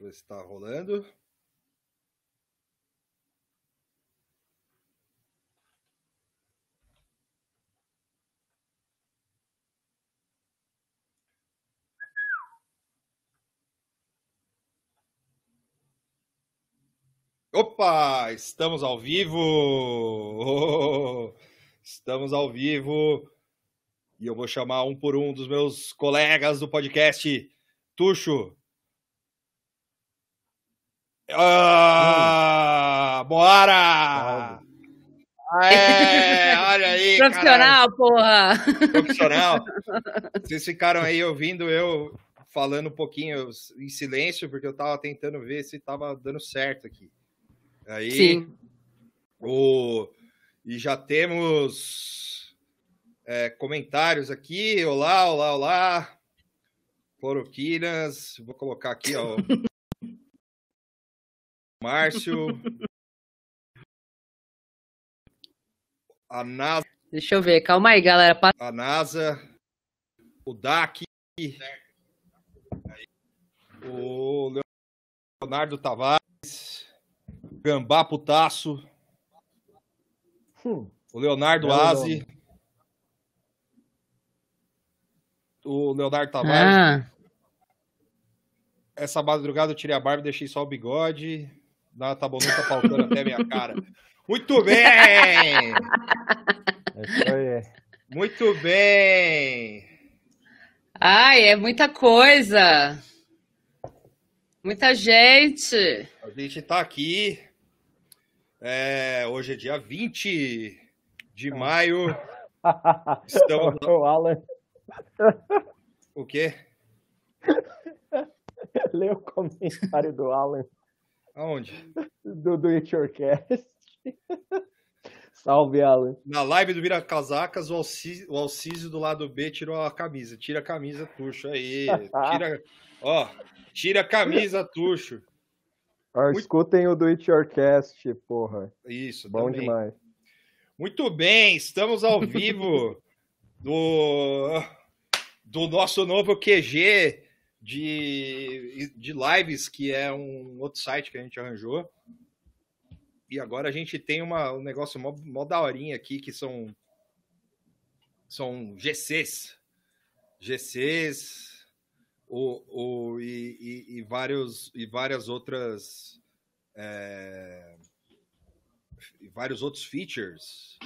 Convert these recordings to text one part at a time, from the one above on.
Deixa eu ver se tá rolando. Opa, estamos ao vivo! Estamos ao vivo e eu vou chamar um por um dos meus colegas do podcast. Tuxo. Ah, bora! É, olha aí, Profissional, caralho. porra! Profissional. Vocês ficaram aí ouvindo eu falando um pouquinho em silêncio, porque eu tava tentando ver se tava dando certo aqui. Aí, Sim. O, e já temos é, comentários aqui. Olá, olá, olá. Cloroquinas. Vou colocar aqui, ó. Márcio. A NASA. Deixa eu ver, calma aí, galera. A NASA. O DAC. O Leonardo Tavares. Gambá Putaço. Hum. O Leonardo é Aze. O Leonardo Tavares. Ah. Essa madrugada eu tirei a barba e deixei só o bigode. Não, tá bom, não tá faltando até a minha cara. Muito bem! É Muito bem! Ai, é muita coisa! Muita gente! A gente tá aqui é, hoje é dia 20 de maio. Estamos... O Alan. O quê? Lê o comentário do Alan. Aonde? Do Do It Yourcast. Salve, Alan. Na live do Vira Casacas, o Alcísio, o Alcísio do lado B tirou a camisa. Tira a camisa, Tuxo. Aí. Tira, ó, tira a camisa, Tuxo. Muito... Escutem o Do It Yourcast, porra. Isso, Bom também. demais. Muito bem, estamos ao vivo do, do nosso novo QG de, de lives, que é um outro site que a gente arranjou. E agora a gente tem uma, um negócio mó, mó daorinha aqui, que são, são GCs. GCs, o, o, e, e, e, vários, e várias outras. É, e vários outros features.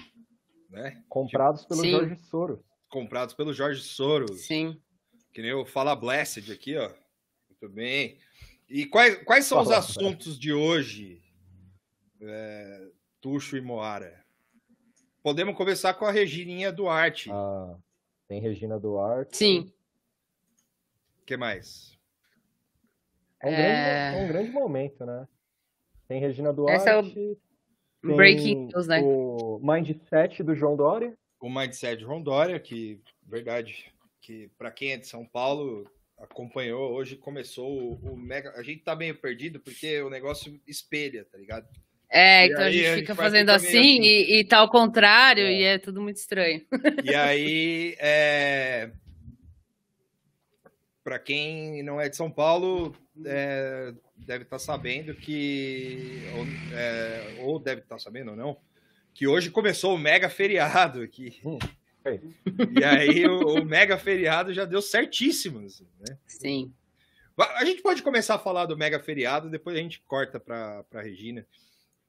Né? Comprados pelo Sim. Jorge Soros. Comprados pelo Jorge Soros. Sim. Que nem o Fala Blessed aqui, ó. Muito bem. E quais, quais são Fala, os assuntos de hoje, é, Tuxo e Moara? Podemos começar com a Regininha Duarte. Ah, tem Regina Duarte. Sim que mais? É um, é... Grande, é um grande momento, né? Tem Regina Duarte. Esse é o Breaking News, né? O Mindset do João Dória. O Mindset do João Dória, que, verdade, que para quem é de São Paulo acompanhou, hoje começou o, o, Mega. A gente tá meio perdido porque o negócio espelha, tá ligado? É, e então aí, a gente fica a gente fazendo assim, assim, E, e tá ao contrário, é. e é tudo muito estranho. E aí, é, para quem não é de São Paulo, é, deve estar tá sabendo que. Ou, é, ou deve estar tá sabendo ou não, que hoje começou o mega feriado aqui. Hum, e aí o, o, mega feriado já deu certíssimo. Assim, né? Sim. A gente pode começar a falar do mega feriado, depois a gente corta para a Regina.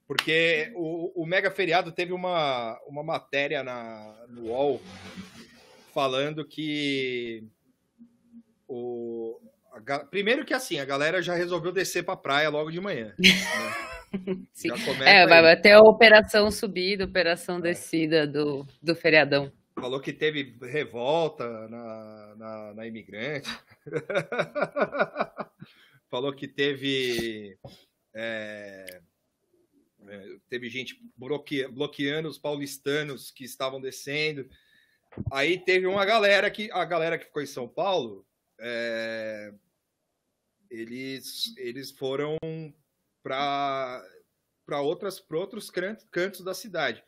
Porque o, o mega feriado teve uma, uma matéria na, no UOL falando que o, a, primeiro que assim, a galera já resolveu descer pra praia logo de manhã. Né? é, vai ter a operação subida, operação é. descida do, do feriadão. Falou que teve revolta na, na, na imigrante. Falou que teve. É, é, teve gente bloqueando, bloqueando os paulistanos que estavam descendo. Aí teve uma galera que a galera que ficou em São Paulo é, eles, eles foram para outros cantos da cidade,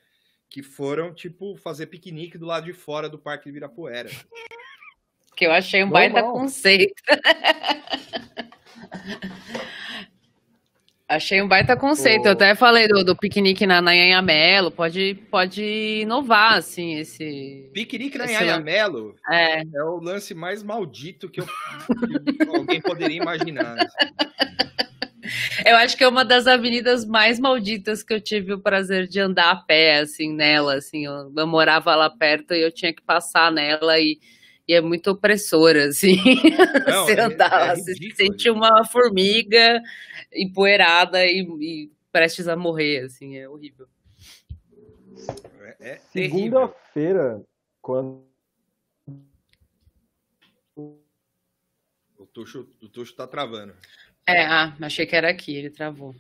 que foram tipo fazer piquenique do lado de fora do Parque Ibirapuera. Que eu achei um baita conceito. Achei um baita conceito. Eu até falei do, do piquenique na, na Melo. Pode, pode inovar, assim, esse. Piquenique na Nhanha Melo é. é o lance mais maldito que, eu, que alguém poderia imaginar. Eu acho que é uma das avenidas mais malditas que eu tive o prazer de andar a pé, assim, nela. Assim, eu, eu morava lá perto e eu tinha que passar nela e, e é muito opressora, assim. Não, você é, andar, é você se sente uma formiga empoeirada e, e, prestes a morrer, assim, é horrível. É, é Segunda-feira, quando o Tuxo, o Tuxo tá travando. É, ah, achei que era aqui, ele travou.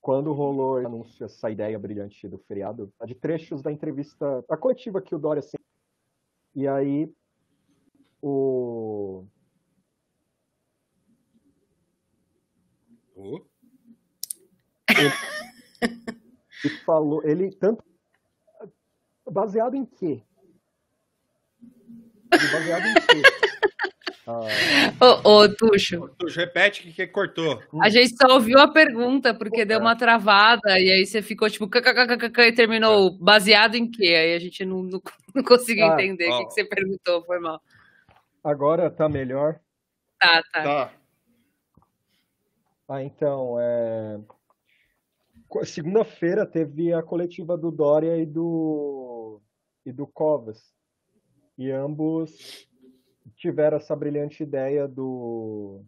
Quando rolou anúncio essa ideia brilhante do feriado, de trechos da entrevista, a coletiva que o Dória sempre. E aí, o. Oh. Ele, ele falou, ele tanto. Baseado em quê? Baseado em quê? Ô, ô, Tuxo. Tuxo, repete o que, cortou. A gente só ouviu a pergunta, porque deu uma travada, e aí você ficou tipo, e terminou é. baseado em quê? Aí a gente não, não, não conseguiu ah, entender o que, que, você perguntou, foi mal. Agora tá melhor? Tá, tá. tá. Ah, então, é... Segunda-feira teve a coletiva do Dória e do, e do Covas. E ambos tiveram essa brilhante ideia do,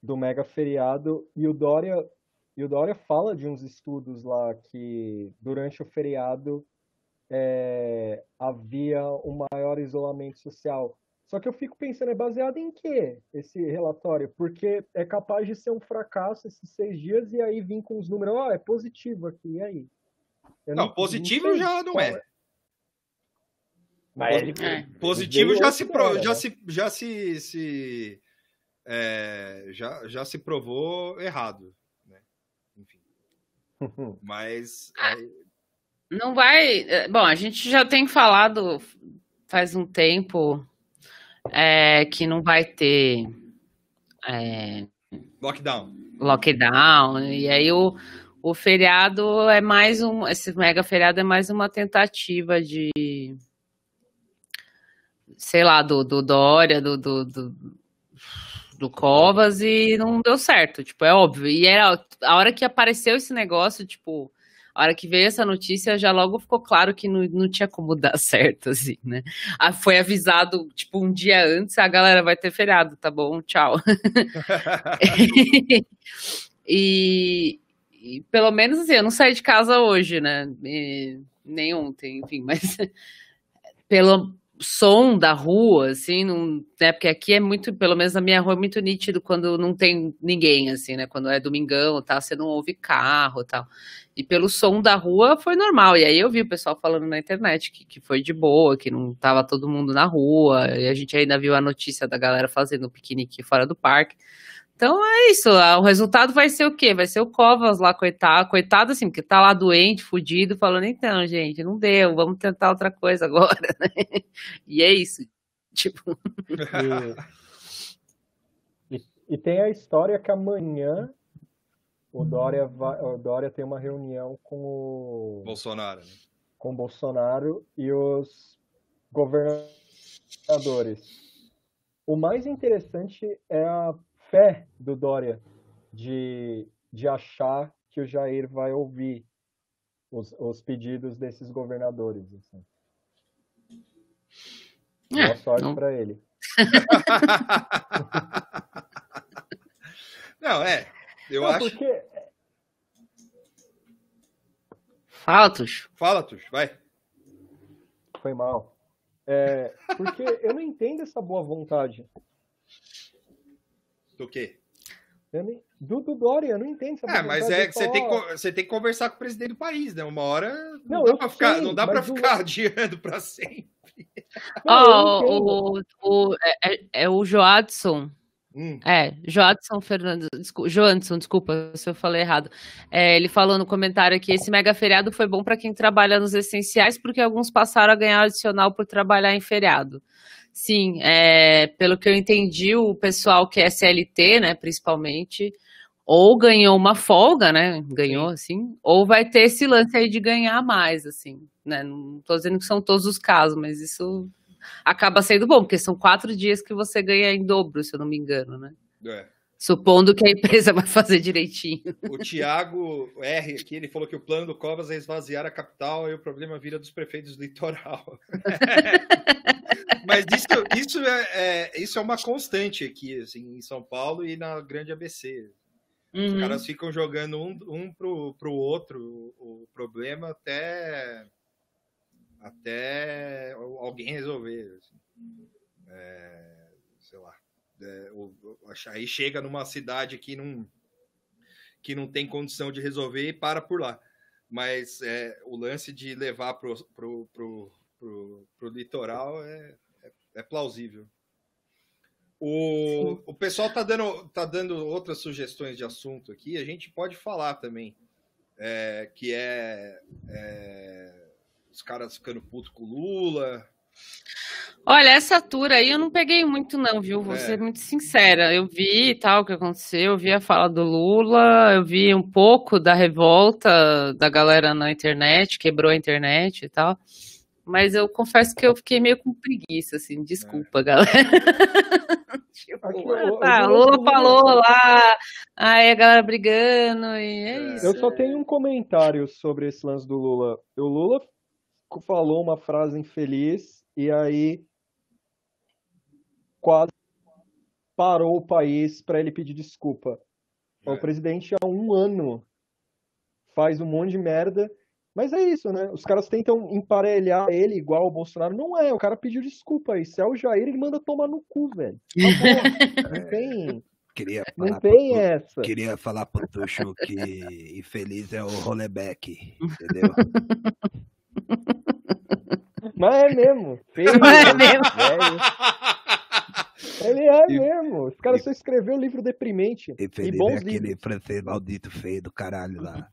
do mega feriado e o Dória e o Dória fala de uns estudos lá que durante o feriado é, havia um maior isolamento social. Só que eu fico pensando, é baseado em quê esse relatório? Porque é capaz de ser um fracasso esses seis dias e aí vir com os números, ó, oh, é positivo aqui, e aí? Eu não, não positivo não já não é. É. Mas é. Positivo já se, pro, já se, já se, se é, já, já se provou errado, né? Enfim. Mas ah, não vai. É, bom, a gente já tem falado faz um tempo é, que não vai ter é, lockdown. Lockdown e aí o o feriado é mais um esse mega feriado é mais uma tentativa de sei lá, do, do Dória, do, do, do, do, Covas, e não deu certo, tipo, é óbvio. E era a hora que apareceu esse negócio, tipo, a hora que veio essa notícia, já logo ficou claro que não, não tinha como dar certo, assim, né? Ah, foi avisado, tipo, um dia antes, a galera vai ter feriado, tá bom? Tchau. e, e, pelo menos assim, eu não saí de casa hoje, né? E, nem ontem, enfim, mas pelo, som da rua, assim, não, né? Porque aqui é muito, pelo menos na minha rua, é muito nítido quando não tem ninguém, assim, né? Quando é domingão, tal, você não ouve carro, tal. E pelo som da rua foi normal. E aí eu vi o pessoal falando na internet que, que foi de boa, que não tava todo mundo na rua. E a gente ainda viu a notícia da galera fazendo piquenique fora do parque. Então é isso, o resultado vai ser o quê? Vai ser o Covas lá, coitado, coitado assim, porque tá lá doente, fudido, falando, então, gente, não deu, vamos tentar outra coisa agora, né? E é isso, tipo... E, e, e tem a história que amanhã o Dória, vai, o Dória tem uma reunião com o... Bolsonaro, né? Com o Bolsonaro e os governadores. O mais interessante é a fé do Dória de, de achar que o Jair vai ouvir os, os pedidos desses governadores. Assim. É, Boa sorte para ele. não, é. Eu não, acho. Porque... Fala, Tuxo. Fala, Tuxo, vai. Foi mal. É, porque eu não entendo essa boa vontade. Do quê? Nem... Do, do Dória, eu não entendo. É, mas é que você, tem que você tem que conversar com o presidente do país, né? Uma hora não, não dá para ficar, não dá pra ficar adiando para sempre. Ó, oh, o, o, é, é, é, o Joadson, Hum. É, Joadson Fernandes, desculpa, Joanson, desculpa se eu falei errado. É, ele falou no comentário que esse mega feriado foi bom para quem trabalha nos essenciais, porque alguns passaram a ganhar adicional por trabalhar em feriado. Sim, é, pelo que eu entendi, o pessoal que é SLT, né, principalmente, ou ganhou uma folga, né? Ganhou, assim, ou vai ter esse lance aí de ganhar mais, assim, né? Não tô dizendo que são todos os casos, mas isso acaba sendo bom, porque são quatro dias que você ganha em dobro, se eu não me engano, né? É. Supondo que a empresa vai fazer direitinho. O Tiago R aqui, ele falou que o plano do Covas é esvaziar a capital e o problema vira dos prefeitos do litoral. Mas isso, isso, é, é, isso é uma constante aqui, assim, em São Paulo e na grande ABC. Uhum. Os caras ficam jogando um, um pro, pro outro o, problema até até alguém resolver. Assim. É, sei lá. É, aí chega numa cidade que não, que não tem condição de resolver e para por lá. Mas é, o lance de levar para pro, pro, pro, pro, litoral é, é, é plausível. O, o pessoal tá dando, tá dando outras sugestões de assunto aqui, a gente pode falar também. É, que é, é os caras ficando puto com o Lula. Olha, essa tour aí eu não peguei muito, não, viu? Vou é. ser muito sincera. Eu vi tal o que aconteceu, eu vi a fala do Lula, eu vi um pouco da revolta da galera na internet, quebrou a internet e tal. Mas eu confesso que eu fiquei meio com preguiça, assim, desculpa, é. galera. tipo, Aqui, eu, tá, eu, Lula falou lá, aí a galera brigando, e é, é isso. Eu só tenho um comentário sobre esse lance do Lula. O Lula falou uma frase infeliz e aí quase parou o país para ele pedir desculpa. É. O presidente há um ano faz um monte de merda, mas é isso, né? Os caras tentam emparelhar ele igual o Bolsonaro. Não é, o cara pediu desculpa aí. Se é o Jair, ele manda tomar no cu, velho. Não tem. Queria falar não tem pro, essa. Queria falar pro Tuxo que infeliz é o roleback, entendeu? Mas é mesmo. Feio, Mas é mesmo. Ele é e, mesmo. Os caras só escreveu livro deprimente. E, e bons é aquele livros. francês maldito feio do caralho lá.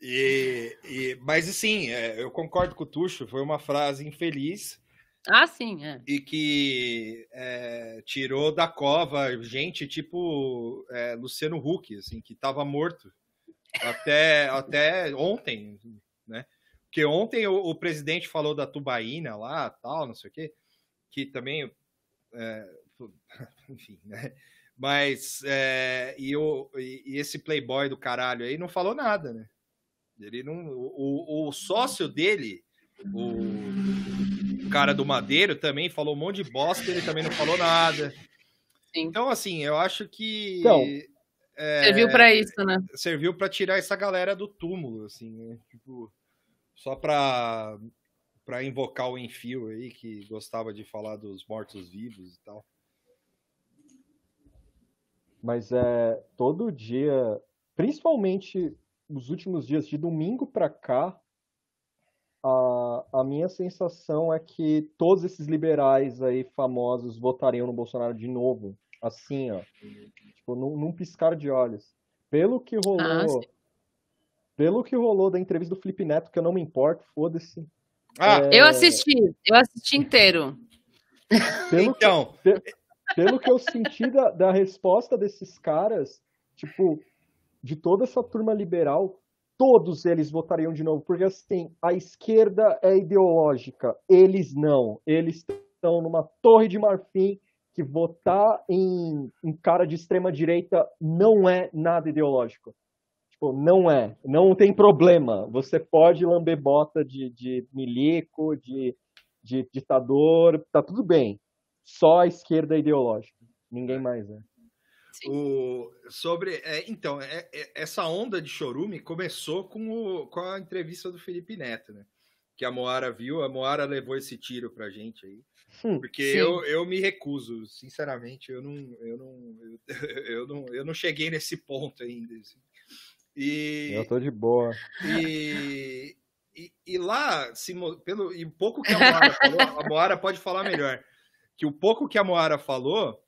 E, e, mas sim, é, eu concordo com o Tuxo, foi uma frase infeliz. Ah, sim, é. E que é, tirou da cova gente tipo é, Luciano Huck, assim, que estava morto até, até ontem, né? Porque ontem o, o, presidente falou da tubaína lá, tal, não sei o quê, que também, é, enfim, né? Mas, é, e, o, e esse playboy do caralho aí não falou nada, né? Ele não, o, o sócio dele, o cara do Madeiro, também falou um monte de bosta, ele também não falou nada. Sim. Então, assim, eu acho que. Então, é, serviu para isso, né? Serviu para tirar essa galera do túmulo, assim, né? Tipo, só para para invocar o Enfio aí, que gostava de falar dos mortos-vivos e tal. Mas é todo dia, principalmente os últimos dias, de domingo para cá, a, a minha sensação é que todos esses liberais aí famosos votariam no Bolsonaro de novo. Assim, ó. Tipo, num, num piscar de olhos. Pelo que rolou. Ah, pelo que rolou da entrevista do Felipe Neto, que eu não me importo, foda-se. Ah, é... eu assisti, eu assisti inteiro. Pelo então. Que, pelo que eu senti da, da resposta desses caras, tipo, de toda essa turma liberal, todos eles votariam de novo, porque assim, a esquerda é ideológica, eles não. Eles estão numa torre de marfim que votar em, em cara de extrema direita não é nada ideológico. Tipo, não é, não tem problema. Você pode lamber bota de, de milico, de, de ditador, tá tudo bem. Só a esquerda é ideológica, ninguém mais é. O, sobre, é, então, é, é, essa onda de chorume começou com, o, com a entrevista do Felipe Neto, né? Que a Moara viu, a Moara levou esse tiro pra gente aí. Hum, porque eu, eu me recuso, sinceramente, eu não, eu não, eu, eu, não, eu não cheguei nesse ponto ainda. Assim. E, eu tô de boa. E, e, e lá, se, pelo, e pouco que a Moara falou, a Moara pode falar melhor. que o pouco que a Moara falou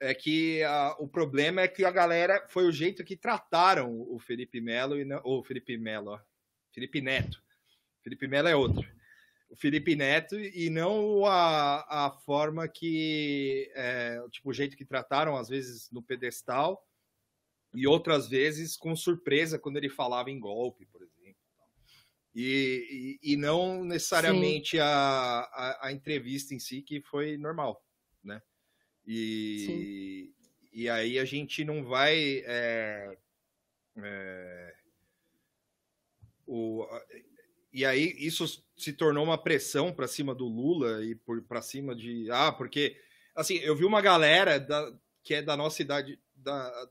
é que a, o problema é que a galera foi o jeito que trataram o Felipe Melo e não, o Felipe Melo, ó, Felipe Neto. Felipe Melo é outro. O Felipe Neto e não a, a forma que, é, tipo, o jeito que trataram, às vezes no pedestal e outras vezes com surpresa quando ele falava em golpe, por exemplo. E, e, e não necessariamente a, a, a, entrevista em si, que foi normal? E, e aí a gente não vai. É, é, o, e aí isso se tornou uma pressão para cima do Lula e para cima de. Ah, porque. Assim, eu vi uma galera da, que é da nossa idade, da,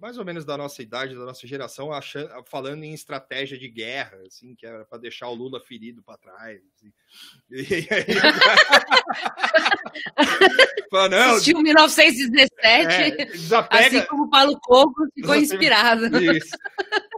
mais ou menos da nossa idade, da nossa geração, achando, falando em estratégia de guerra, assim, que era para deixar o Lula ferido para trás. Assim. E aí, Fala, não, Assistiu 1917, é, desapega, assim como o Paulo Coco ficou inspirado. Isso.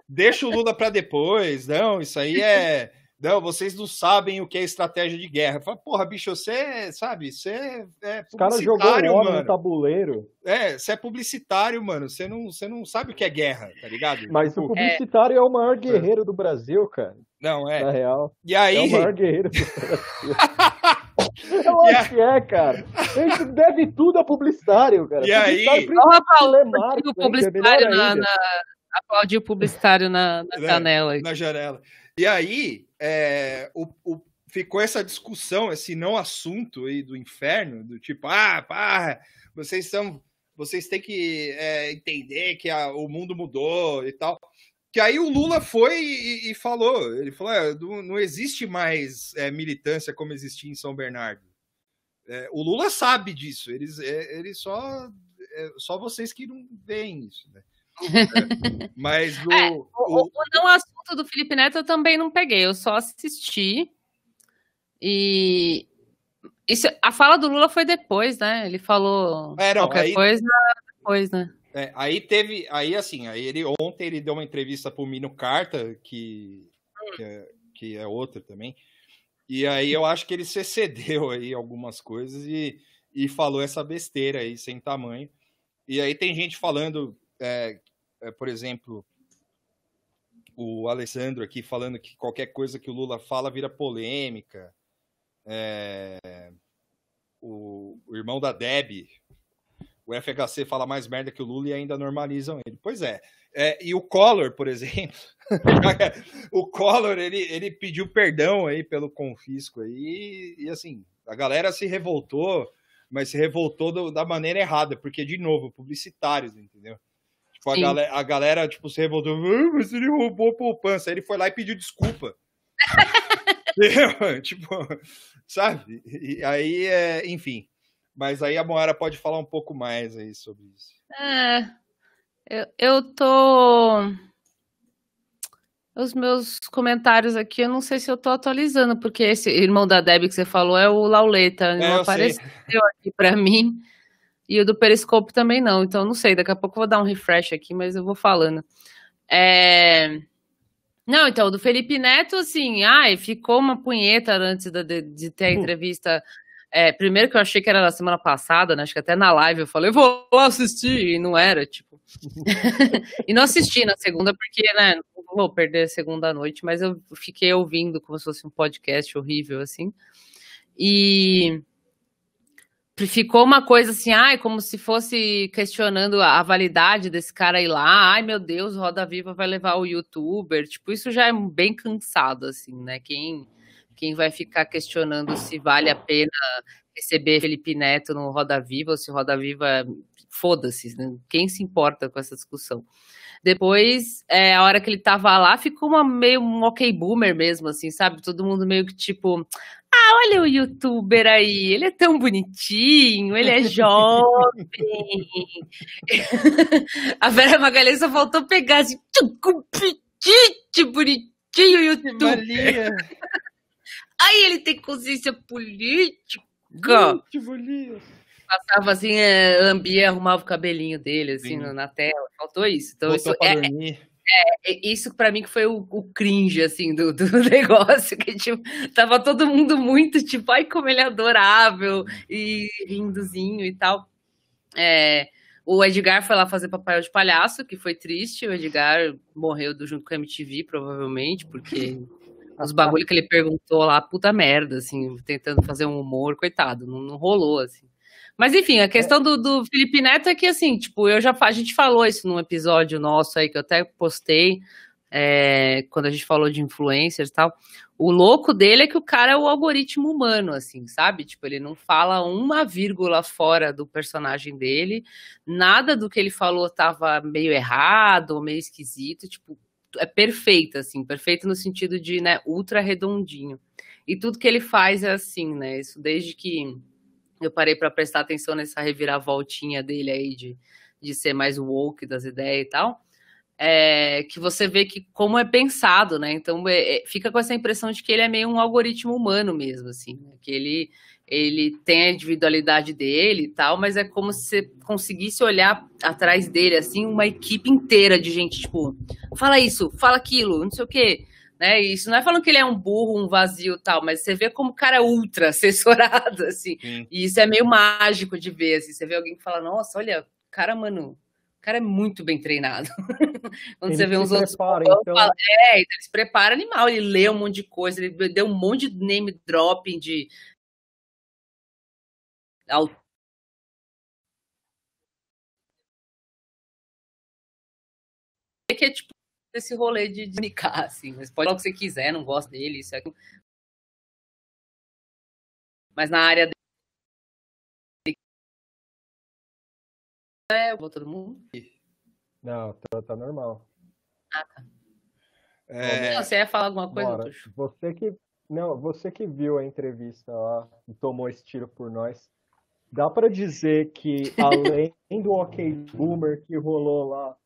Deixa o Lula para depois, não, isso aí é não, vocês não sabem o que é estratégia de guerra. Fala, porra, bicho, você sabe, você é publicitário, Os caras jogou o mano. no tabuleiro. É, você é publicitário, mano. Você não, você não sabe o que é guerra, tá ligado? Mas o tipo, publicitário é, é o maior guerreiro do Brasil, cara. Não, é. Na real. E aí... É o maior guerreiro do Brasil. É lógico que é, cara. Ele deve tudo a publicitário, cara. E aí... Vamos aplaudir o publicitário na, na... Aplaudir o publicitário na, na janela. Na janela. E aí, é, o, o, ficou essa discussão, esse não assunto aí do inferno, do tipo, ah, pá, vocês são. Vocês têm que é, entender que a, o mundo mudou e tal. Que aí o Lula foi e, e falou: ele falou, ah, não, não, existe mais é, militância como existia em São Bernardo. É, o Lula sabe disso, eles, é, ele só, é, só vocês que não veem isso. Né? É, mas o, é, o, o, o, não assunto do Felipe Neto eu também não peguei, eu só assisti. E isso, a fala do Lula foi depois, né? Ele falou é, não, qualquer aí, coisa depois, né? É, aí teve, aí assim, aí ele ontem ele deu uma entrevista pro Mino Carta, que, que, é, que é outra também. E aí eu acho que ele se excedeu aí algumas coisas e, e falou essa besteira aí sem tamanho. E aí tem gente falando é, é, por exemplo, o Alessandro aqui falando que qualquer coisa que o Lula fala vira polêmica. É, o, o, irmão da Deb, o FHC fala mais merda que o Lula e ainda normalizam ele. Pois é. é e o Collor, por exemplo, o Collor ele, ele pediu perdão aí pelo confisco aí e assim a galera se revoltou, mas se revoltou do, da maneira errada, porque de novo publicitários, entendeu? Tipo, a galera, a galera, tipo, se revoltou. Ah, mas ele roubou poupança. Aí ele foi lá e pediu desculpa. tipo, sabe? E aí, é, enfim. Mas aí a Moara pode falar um pouco mais aí sobre isso. É, eu, eu tô. Os meus comentários aqui, eu não sei se eu tô atualizando, porque esse irmão da Debbie que você falou é o Lauleta, não é, apareceu sei. aqui para mim. E o do Periscope também não. Então, não sei, daqui a pouco eu vou dar um refresh aqui, mas eu vou falando. É... Não, então, do Felipe Neto, assim, ai, ficou uma punheta antes de, de ter a hum. entrevista. É, primeiro que eu achei que era na semana passada, né? Acho que até na live eu falei, vou lá assistir, e não era, tipo. e não assisti na segunda, porque, né, não vou perder a segunda noite, mas eu fiquei ouvindo como se fosse um podcast horrível, assim. E ficou uma coisa assim, ai, como se fosse questionando a validade desse cara ir lá, ai meu Deus, Roda Viva vai levar o youtuber, tipo, isso já é bem cansado, assim, né? Quem, quem vai ficar questionando se vale a pena receber Felipe Neto no Roda Viva ou se Roda Viva, foda-se, né? quem se importa com essa discussão? Depois, é, a hora que ele tava lá, ficou uma, meio um ok boomer mesmo, assim, sabe? Todo mundo meio que tipo, ah, olha o youtuber aí, ele é tão bonitinho, ele é jovem. a Vera Magalhães só faltou pegar assim, petite, bonitinho youtuber. aí ele tem consciência política. Muito Passava assim, é, lambia, arrumava o cabelinho dele, assim, na tela. Faltou isso. Então, isso é, É, isso para mim que foi o, o, cringe, assim, do, do negócio, que, tipo, tava todo mundo muito, tipo, ai, como ele é adorável, e rindozinho e tal. É, o Edgar foi lá fazer papel de palhaço, que foi triste, o Edgar morreu do, junto com a MTV, provavelmente, porque os bagulho que ele perguntou lá, puta merda, assim, tentando fazer um humor, coitado, não, não rolou, assim. Mas enfim, a questão do, do Felipe Neto é que assim, tipo, eu já a gente falou isso num episódio nosso aí que eu até postei é, quando a gente falou de influencers e tal. O louco dele é que o cara é o algoritmo humano, assim, sabe? Tipo, ele não fala uma vírgula fora do personagem dele, nada do que ele falou tava meio errado ou meio esquisito, tipo, é perfeito, assim, perfeito no sentido de, né, ultra redondinho. E tudo que ele faz é assim, né? Isso desde que eu parei para prestar atenção nessa reviravoltinha dele aí de, de ser mais woke das ideias e tal. É, que você vê que como é pensado, né? Então é, é, fica com essa impressão de que ele é meio um algoritmo humano mesmo, assim, né? que ele ele tem a individualidade dele e tal, mas é como se você conseguisse olhar atrás dele assim uma equipe inteira de gente tipo, fala isso, fala aquilo, não sei o quê né? Isso não é falando que ele é um burro, um vazio tal, mas você vê como o cara é ultra assessorado, assim. Sim. E isso é meio mágico de ver, assim. Você vê alguém que fala, nossa, olha, cara, mano, o cara é muito bem treinado. Quando ele você vê uns outros. Prepara, então... fala, é, então ele se prepara animal, ele lê um monte de coisa, ele deu um monte de name dropping de. Que é tipo esse rolê de comunicar, assim. Mas pode falar o que você quiser, não gosta dele, isso é. Mas na área dele. É, todo mundo? Não, tá, tá normal. Ah, tá. É... Não, você ia falar alguma coisa, Bora. Você que. Não, você que viu a entrevista lá e tomou esse tiro por nós, dá para dizer que além do OK Boomer que rolou lá,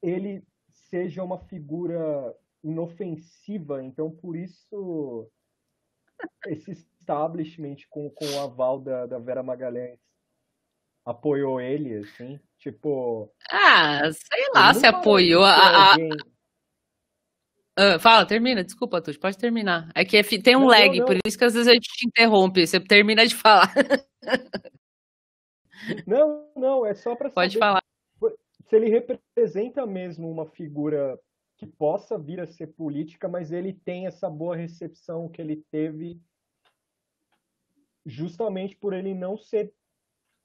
ele seja uma figura inofensiva, então por isso esse establishment com, com o aval da, da Vera Magalhães apoiou ele, assim, tipo... Ah, sei lá se apoiou a... Alguém... Uh, fala, termina, desculpa, Tuti, pode terminar. É que é tem um não, lag, não, não. por isso que às vezes a gente te interrompe, você termina de falar. Não, não, é só para Pode falar se ele representa mesmo uma figura que possa vir a ser política, mas ele tem essa boa recepção que ele teve justamente por ele não ser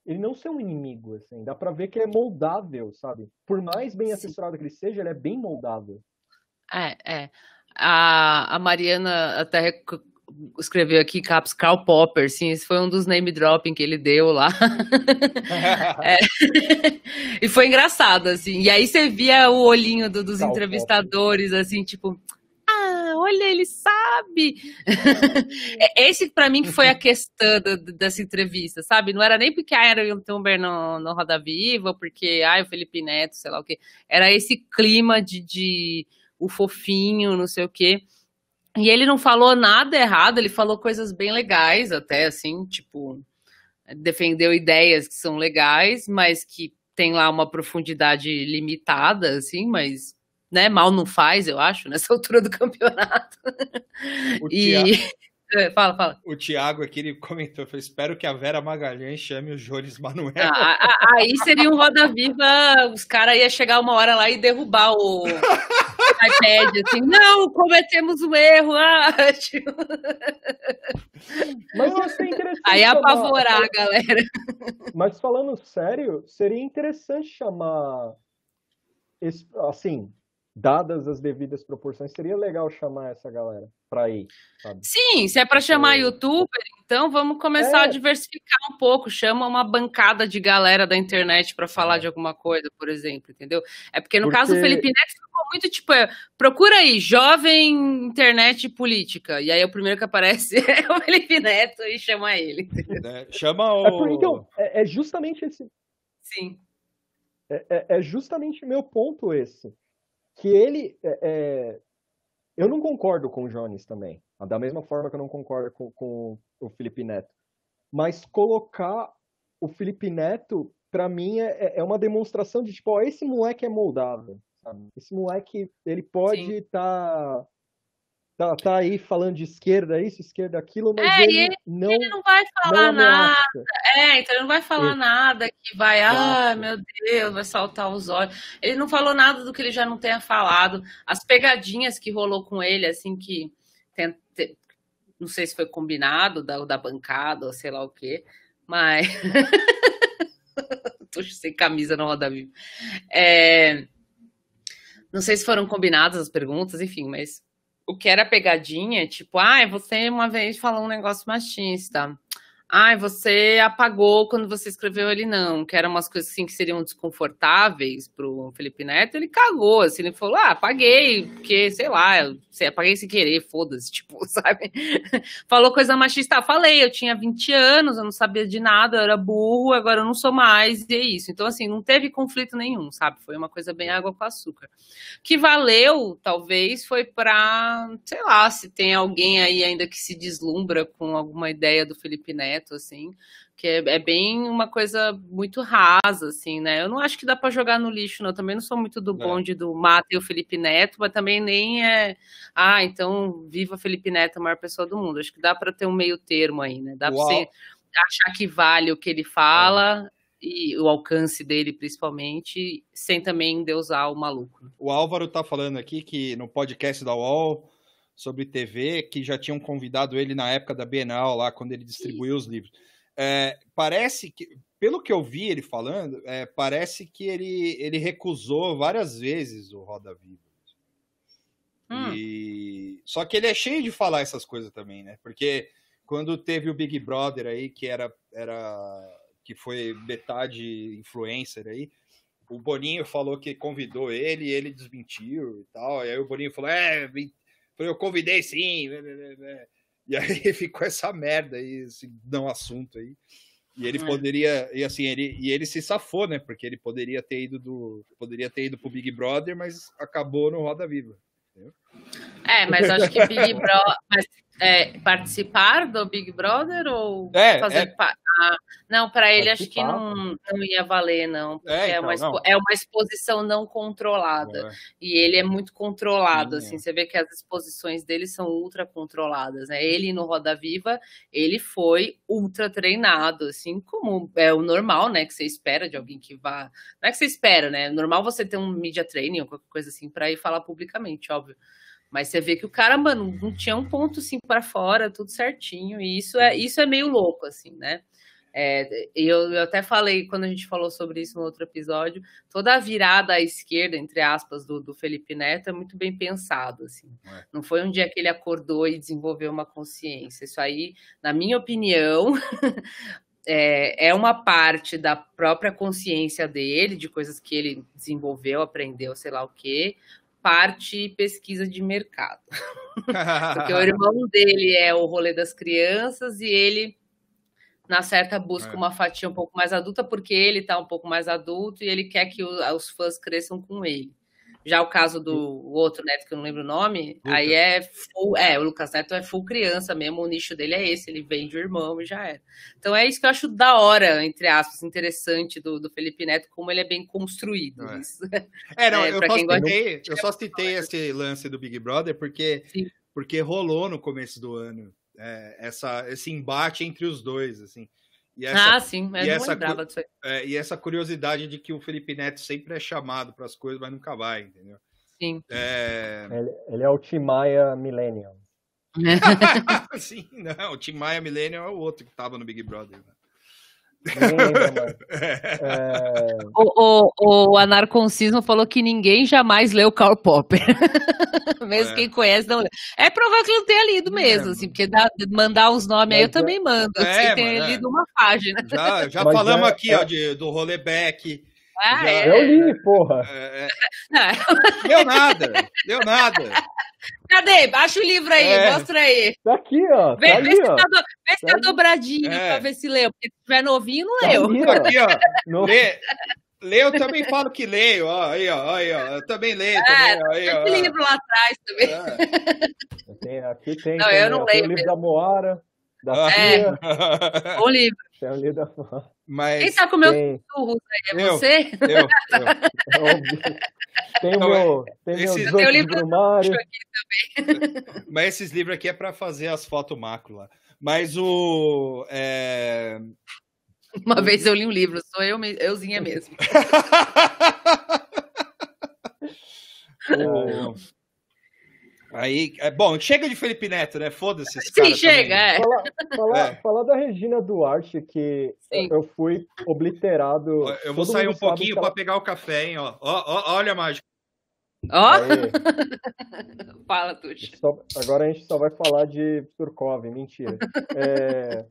ele não ser um inimigo, assim. Dá para ver que ele é moldável, sabe? Por mais bem assessorado que ele seja, ele é bem moldável. É, é. A, a Mariana até escreveu aqui Caps Karl Popper, sim, esse foi um dos name dropping que ele deu lá. é. e foi engraçado, assim. E aí você via o olhinho do, dos Karl entrevistadores, Popper. assim, tipo, ah, olha, ele sabe. É, esse para mim que foi a questão do, dessa entrevista, sabe? Não era nem porque ah, era o youtuber no, no Roda Viva, porque ah, o Felipe Neto, sei lá o quê. Era esse clima de, de o fofinho, não sei o quê. E ele não falou nada errado, ele falou coisas bem legais, até assim, tipo, defendeu ideias que são legais, mas que tem lá uma profundidade limitada, assim, mas né, mal não faz, eu acho, nessa altura do campeonato. O e é, fala, fala. O Thiago aqui ele comentou, falou, espero que a Vera Magalhães chame o Jones Manuel. Ah, aí seria um Roda Viva, os caras iam chegar uma hora lá e derrubar o iPad, assim, não, cometemos um erro. Ah, tipo... Mas ia ser interessante. Aí apavorar a galera. Mas falando sério, seria interessante chamar. Esse, assim, dadas as devidas proporções, seria legal chamar essa galera para ir. Sabe? Sim, se é para chamar youtuber, então vamos começar é. a diversificar um pouco. Chama uma bancada de galera da internet para falar é. de alguma coisa, por exemplo, entendeu? É porque no porque... caso do Felipe Neto ficou muito tipo, é, procura aí, jovem internet política. E aí o primeiro que aparece é o Felipe Neto e chama ele. É, chama o. É, então, é, justamente esse. Sim. É, justamente meu ponto esse que ele. É, é, eu não concordo com o Jones também. Da mesma forma que eu não concordo com, com o Felipe Neto. Mas colocar o Felipe Neto, para mim, é, é uma demonstração de tipo, ó, esse moleque é moldável. Esse moleque, ele pode estar tá, tá aí falando de esquerda isso, esquerda aquilo, mas É, ele, ele- não, Ele não vai falar não nada. É, então ele não vai falar Isso. nada que vai, ah, meu Deus, vai saltar os olhos. Ele não falou nada do que ele já não tenha falado. As pegadinhas que rolou com ele, assim, que tem- tem- não sei se foi combinado da, da bancada ou sei lá o quê, mas. Tô sem camisa na roda viva. É, Não sei se foram combinadas as perguntas, enfim, mas o que era pegadinha, tipo, ai, você uma vez falou um negócio machista. Ai, você apagou quando você escreveu ele não, que eram umas coisas assim que seriam desconfortáveis pro Felipe Neto, ele cagou, assim, ele falou, ah, apaguei, porque, sei lá, eu sei, apaguei sem querer, foda-se, tipo, sabe? Falou coisa machista, ah, falei, eu tinha 20 anos, eu não sabia de nada, eu era burro, agora eu não sou mais, e é isso. Então, assim, não teve conflito nenhum, sabe? Foi uma coisa bem água com açúcar que valeu, talvez, foi para, sei lá, se tem alguém aí ainda que se deslumbra com alguma ideia do Felipe Neto, assim, que é, é bem uma coisa muito rasa, assim, né? Eu não acho que dá para jogar no lixo, não. Eu também não sou muito do É. bonde do Mata e o Felipe Neto, mas também nem é, ah, então viva Felipe Neto, a maior pessoa do mundo. Acho que dá para ter um meio termo aí, né? Dá para você achar que vale o que ele fala e o alcance dele, principalmente, sem também endeusar o maluco. O Álvaro tá falando aqui que no podcast da UOL sobre TV, que já tinham convidado ele na época da Bienal, lá quando ele distribuiu os livros. É, parece que, pelo que eu vi ele falando, é, parece que ele, ele recusou várias vezes o Roda Viva. Hum. E... Só que ele é cheio de falar essas coisas também, né? Porque quando teve o Big Brother aí, que era, era que foi metade influencer aí, o Boninho falou que convidou ele e ele desmentiu e tal. E aí o Boninho falou: É, falei, eu convidei sim. E aí ficou essa merda aí, esse não assunto aí. E ele É. poderia, e assim, ele, e ele se safou, né? Porque ele poderia ter ido do. Poderia ter ido pro Big Brother, mas acabou no Roda Viva. É, mas acho que Big Brother. Mas, é, participar do Big Brother ou É, fazer é. pa- ah, Não, para ele acho que não, não ia valer, não. É, é, então, uma, expo- não. é uma exposição não controlada. É. E ele é muito controlado, Sim, assim. é. Você vê que as exposições dele são ultra controladas, né? Ele no Roda Viva, ele foi ultra treinado, assim, como é o normal, né? Que você espera de alguém que vá. Não é que você espera, né? É normal você ter um media training ou qualquer coisa assim para ir falar publicamente, óbvio. Mas você vê que o cara, mano, não tinha um ponto assim para fora, tudo certinho. E isso é, isso é meio louco, assim, né? É, eu, eu até falei, quando a gente falou sobre isso no outro episódio, toda a virada à esquerda, entre aspas, do, do Felipe Neto é muito bem pensado, assim. É. Não foi um dia que ele acordou e desenvolveu uma consciência. Isso aí, na minha opinião, é, é uma parte da própria consciência dele, de coisas que ele desenvolveu, aprendeu, sei lá o quê, parte pesquisa de mercado. Porque o irmão dele é o rolê das crianças e ele, na certa, busca É. uma fatia um pouco mais adulta, porque ele tá um pouco mais adulto e ele quer que o- os fãs cresçam com ele. Já o caso do outro neto, que eu não lembro o nome, Lucas. aí é full, é, o Lucas Neto é full criança mesmo, o nicho dele é esse, ele vende o irmão e já era. Então é isso que eu acho da hora, entre aspas, interessante do, do Felipe Neto, como ele é bem construído. É. Isso. É, não, É, eu, só citei, eu só citei esse lance do Big Brother porque, Sim. porque rolou no começo do ano é, essa, esse embate entre os dois, assim. E essa, ah, sim, mas e essa lembrava disso aí. é, e essa curiosidade de que o Felipe Neto sempre é chamado para as coisas, mas nunca vai, entendeu? Sim. É... Ele, ele é o Timaya Millennium. Sim, não, o Tim Maia Millennium é o outro que tava no Big Brother. né? Ninguém lembra mais. É, O, o, o anarconcismo falou que ninguém jamais leu Karl Popper. mesmo É. quem conhece não leu. É provável que não tenha lido Não mesmo, lembro. assim, porque dá, mandar os nomes aí eu Mas é- também mando. É, ter mano, é. lido uma página. Já, já falamos é- aqui é- ó, de, do roleback. Ah, Já- é. eu li, porra. É, é, Ah, deu nada, deu nada. Cadê? Baixa o livro aí, É. mostra aí. Tá aqui, ó. Vê, Tá vê ali, se, ó. tá, do- vê se tá Tá dobradinho É. pra ver se leu. Porque se tiver novinho, não Tá leu. ó. Aqui, ó. No- Lê, lê, eu também falo que leio, ó. Aí, ó, aí, ó. Eu também leio, É, também, ó, aí, ó. Esse livro lá atrás também. É. Tem, aqui tem, Não, também, eu não ó, tem leio o livro mesmo. da Moara, Da É. Fia, Bom livro. tem o livro da. Mas Quem tá com meus Tem, sussurros aí? É Eu. você? eu, eu, é tem o Não, meu, tem meu esse- 18 Tem livro do Brumário. mas esses livros aqui é para fazer as fotos lá. Mas o. é, Uma vez eu li um livro, sou eu, me- euzinha mesmo. o- Aí, é, bom, chega de Felipe Neto, né? Foda-se Sim, cara chega, também. é. Falar, falar, É. falar da Regina Duarte, que Sim. eu fui obliterado. Eu vou Todo sair um pouquinho para ela- pegar o café, hein? Ó, ó, ó, olha a mágica. Ó, Aê, fala, Tuxa. só- agora a gente só vai falar de Surkov, mentira. É,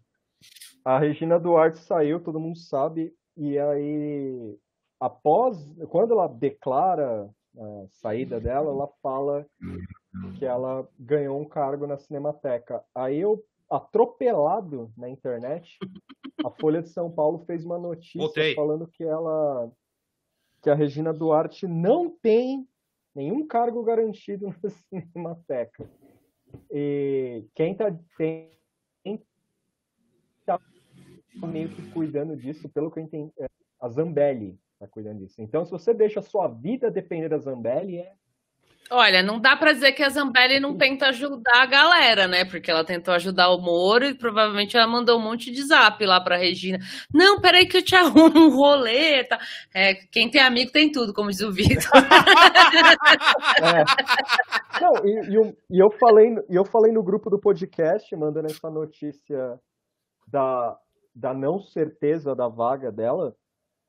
a Regina Duarte saiu, todo mundo sabe, e aí, após, quando ela declara a saída dela, ela fala que ela ganhou um cargo na Cinemateca. Aí eu, atropelado na internet, a Folha de São Paulo fez uma notícia Voltei. falando que ela que a Regina Duarte não tem nenhum cargo garantido na Cinemateca. E quem tá, tem, quem tá meio que cuidando disso, pelo que eu entendi, é a Zambelli tá cuidando disso. Então, se você deixa a sua vida depender da Zambelli, é Olha, não dá pra dizer que a Zambelli não tenta ajudar a galera, né? Porque ela tentou ajudar o Moro e provavelmente ela mandou um monte de zap lá pra Regina. Não, peraí que eu te arrumo um rolê. Tá? É, quem tem amigo tem tudo, como diz o Vitor. É. Não, e, e eu, e eu falei, eu falei no grupo do podcast, mandando essa notícia da, da não certeza da vaga dela.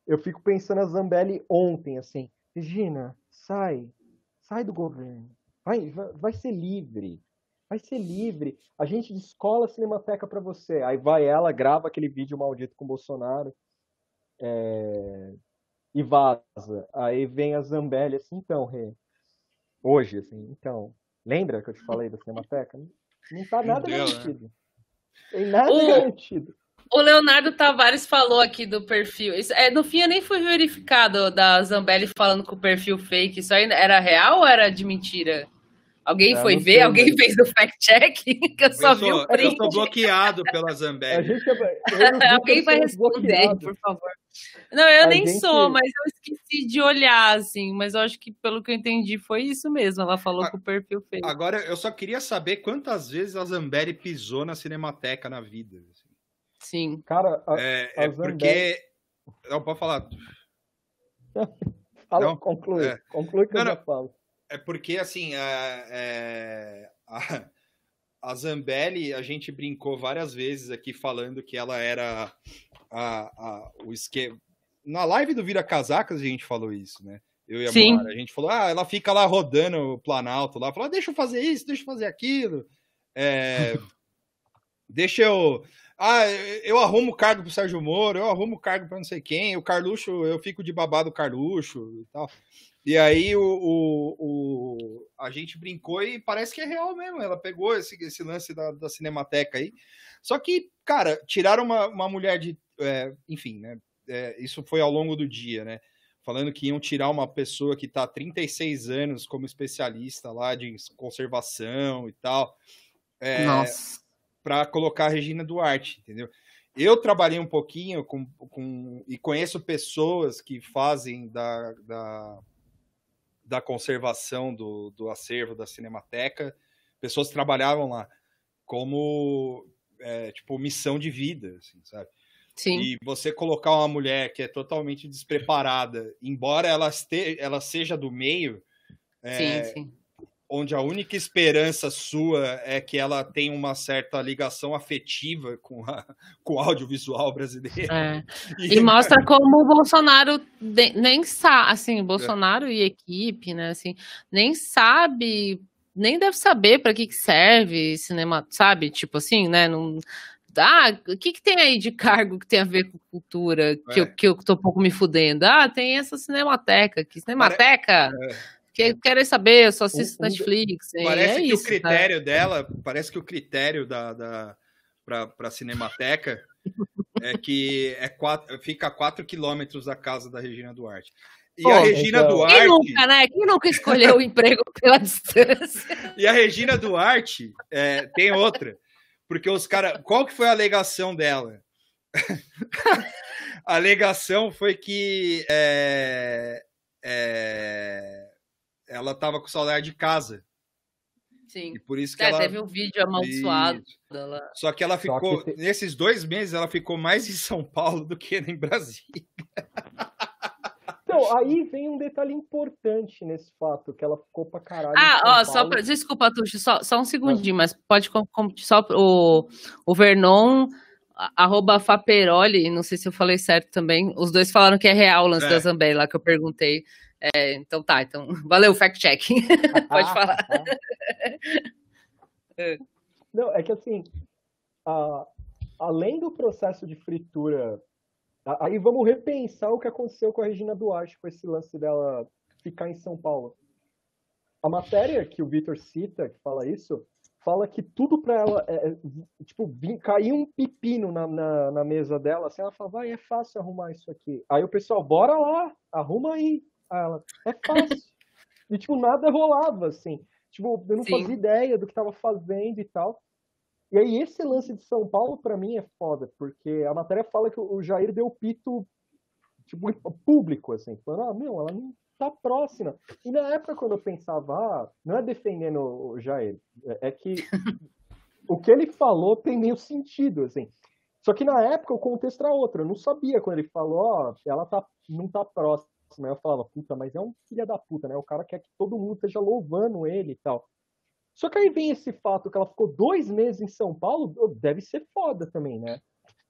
Eu fico pensando a Zambelli ontem, assim, Regina, sai, sai do governo, vai, vai, vai ser livre, vai ser livre. A gente descola a Cinemateca pra você. Aí vai ela, grava aquele vídeo maldito com o Bolsonaro é, e vaza. Aí vem a Zambelli assim, então, Rê, hoje, assim, então, lembra que eu te falei da Cinemateca? Não tá nada deu, né? garantido. Tem nada O- garantido. O Leonardo Tavares falou aqui do perfil. Isso, é, no fim, eu nem fui verificado da Zambelli falando com o perfil fake. Isso aí era real ou era de mentira? Alguém Ah, foi não ver? sei, Alguém mas- fez o fact-check? Que eu só eu, vi sou, o eu print. sou bloqueado pela A Zambelli. gente, é- eu Alguém vai responder, bloqueados. por favor. Não, eu A nem gente- sou, mas eu esqueci de olhar, assim. Mas eu acho que, pelo que eu entendi, foi isso mesmo. Ela falou Ah, com o perfil fake. Agora, eu só queria saber quantas vezes a Zambelli pisou na Cinemateca na vida. Sim. Cara, a- É, a é porque. Não, pode falar. fala, não, conclui, é. conclui que Não, eu já não. falo. É porque, assim, é, é, a, a Zambelli, a gente brincou várias vezes aqui falando que ela era a, a- o esquema. Na live do Vira Casacas a gente falou isso, né? Eu e a Sim. Moara. A gente falou, ah, ela fica lá rodando o Planalto lá, falou, ah, deixa eu fazer isso, deixa eu fazer aquilo. É, deixa eu. Ah, eu arrumo cargo pro Sérgio Moro, eu arrumo cargo para não sei quem, o Carluxo, eu fico de babado Carluxo e tal. E aí o, o, o- a gente brincou e parece que é real mesmo. Ela pegou esse, esse lance da, da Cinemateca aí. Só que, cara, tiraram uma, uma mulher de. é, enfim, né? é, isso foi ao longo do dia, né? Falando que iam tirar uma pessoa que está há 36 anos como especialista lá de conservação e tal. É, Nossa. Para colocar a Regina Duarte, entendeu? Eu trabalhei um pouquinho com, com e conheço pessoas que fazem da, da, da conservação do, do acervo da Cinemateca, pessoas que trabalhavam lá como é, tipo missão de vida, assim, sabe? Sim. E você colocar uma mulher que é totalmente despreparada, embora ela, este, ela seja do meio, é, Sim, sim. Onde a única esperança sua é que ela tem uma certa ligação afetiva com, a, com o audiovisual brasileiro. É. E mostra como o Bolsonaro de- nem sabe, assim, Bolsonaro e equipe, né, assim, nem sabe, nem deve saber para que que serve cinema, sabe? Tipo assim, né, não ah, o que, que tem aí de cargo que tem a ver com cultura que, É. eu, que eu tô um pouco me fudendo? Ah, tem essa cinemateca. Que cinemateca? Que eu quero saber, eu só assisto Um- Netflix. Parece é que isso, o critério dela, parece que o critério da, da para Cinemateca é que é quatro, fica a 4 quilômetros da casa da Regina Duarte. E Pô, a Regina então- Duarte, Quem nunca, né? Quem nunca escolheu o emprego pela distância? e a Regina Duarte é, tem outra. Porque os caras. Qual que foi a alegação dela? a alegação foi que é, é, ela tava com saudade de casa. Sim. E por isso que É, ela. teve um vídeo amaldiçoado dela. Só que ela Só ficou. que te- Nesses dois meses, ela ficou mais em São Paulo do que em Brasília. Então, aí vem um detalhe importante nesse fato, que ela ficou pra caralho. em Ah, São ó, só Paulo. pra, desculpa, Tuxo, só, só um segundinho, mas pode com, com- só o, o Vernon, arroba Faperoli, não sei se eu falei certo também, os dois falaram que é real o lance É. da Zambelli lá que eu perguntei. É, então tá, então valeu, fact-check. pode Ah, falar. ah. É. Não, é que assim, a- além do processo de fritura, a- aí vamos repensar o que aconteceu com a Regina Duarte, com esse lance dela ficar em São Paulo. A matéria que o Vitor cita, que fala isso, fala que tudo pra ela, é, é, tipo, vim, caiu um pepino na, na, na mesa dela, assim, ela fala, vai, é fácil arrumar isso aqui. Aí o pessoal, bora lá, arruma aí. Ela, é fácil. e, tipo, nada rolava, assim. Tipo, eu não Sim. fazia ideia do que tava fazendo e tal. E aí, esse lance de São Paulo, pra mim, é foda, porque a matéria fala que o Jair deu pito, tipo, público, assim, falando, ah, meu, ela não tá próxima. E na época, quando eu pensava, ah, não é defendendo o Jair, é é que o que ele falou tem meio sentido, assim. Só que na época o contexto era outro, eu não sabia quando ele falou, ó, ela tá, não tá próxima. Aí eu falava, puta, mas é um filho da puta, né? O cara quer que todo mundo esteja louvando ele e tal. Só que aí vem esse fato que ela ficou dois meses em São Paulo, deve ser foda também, né?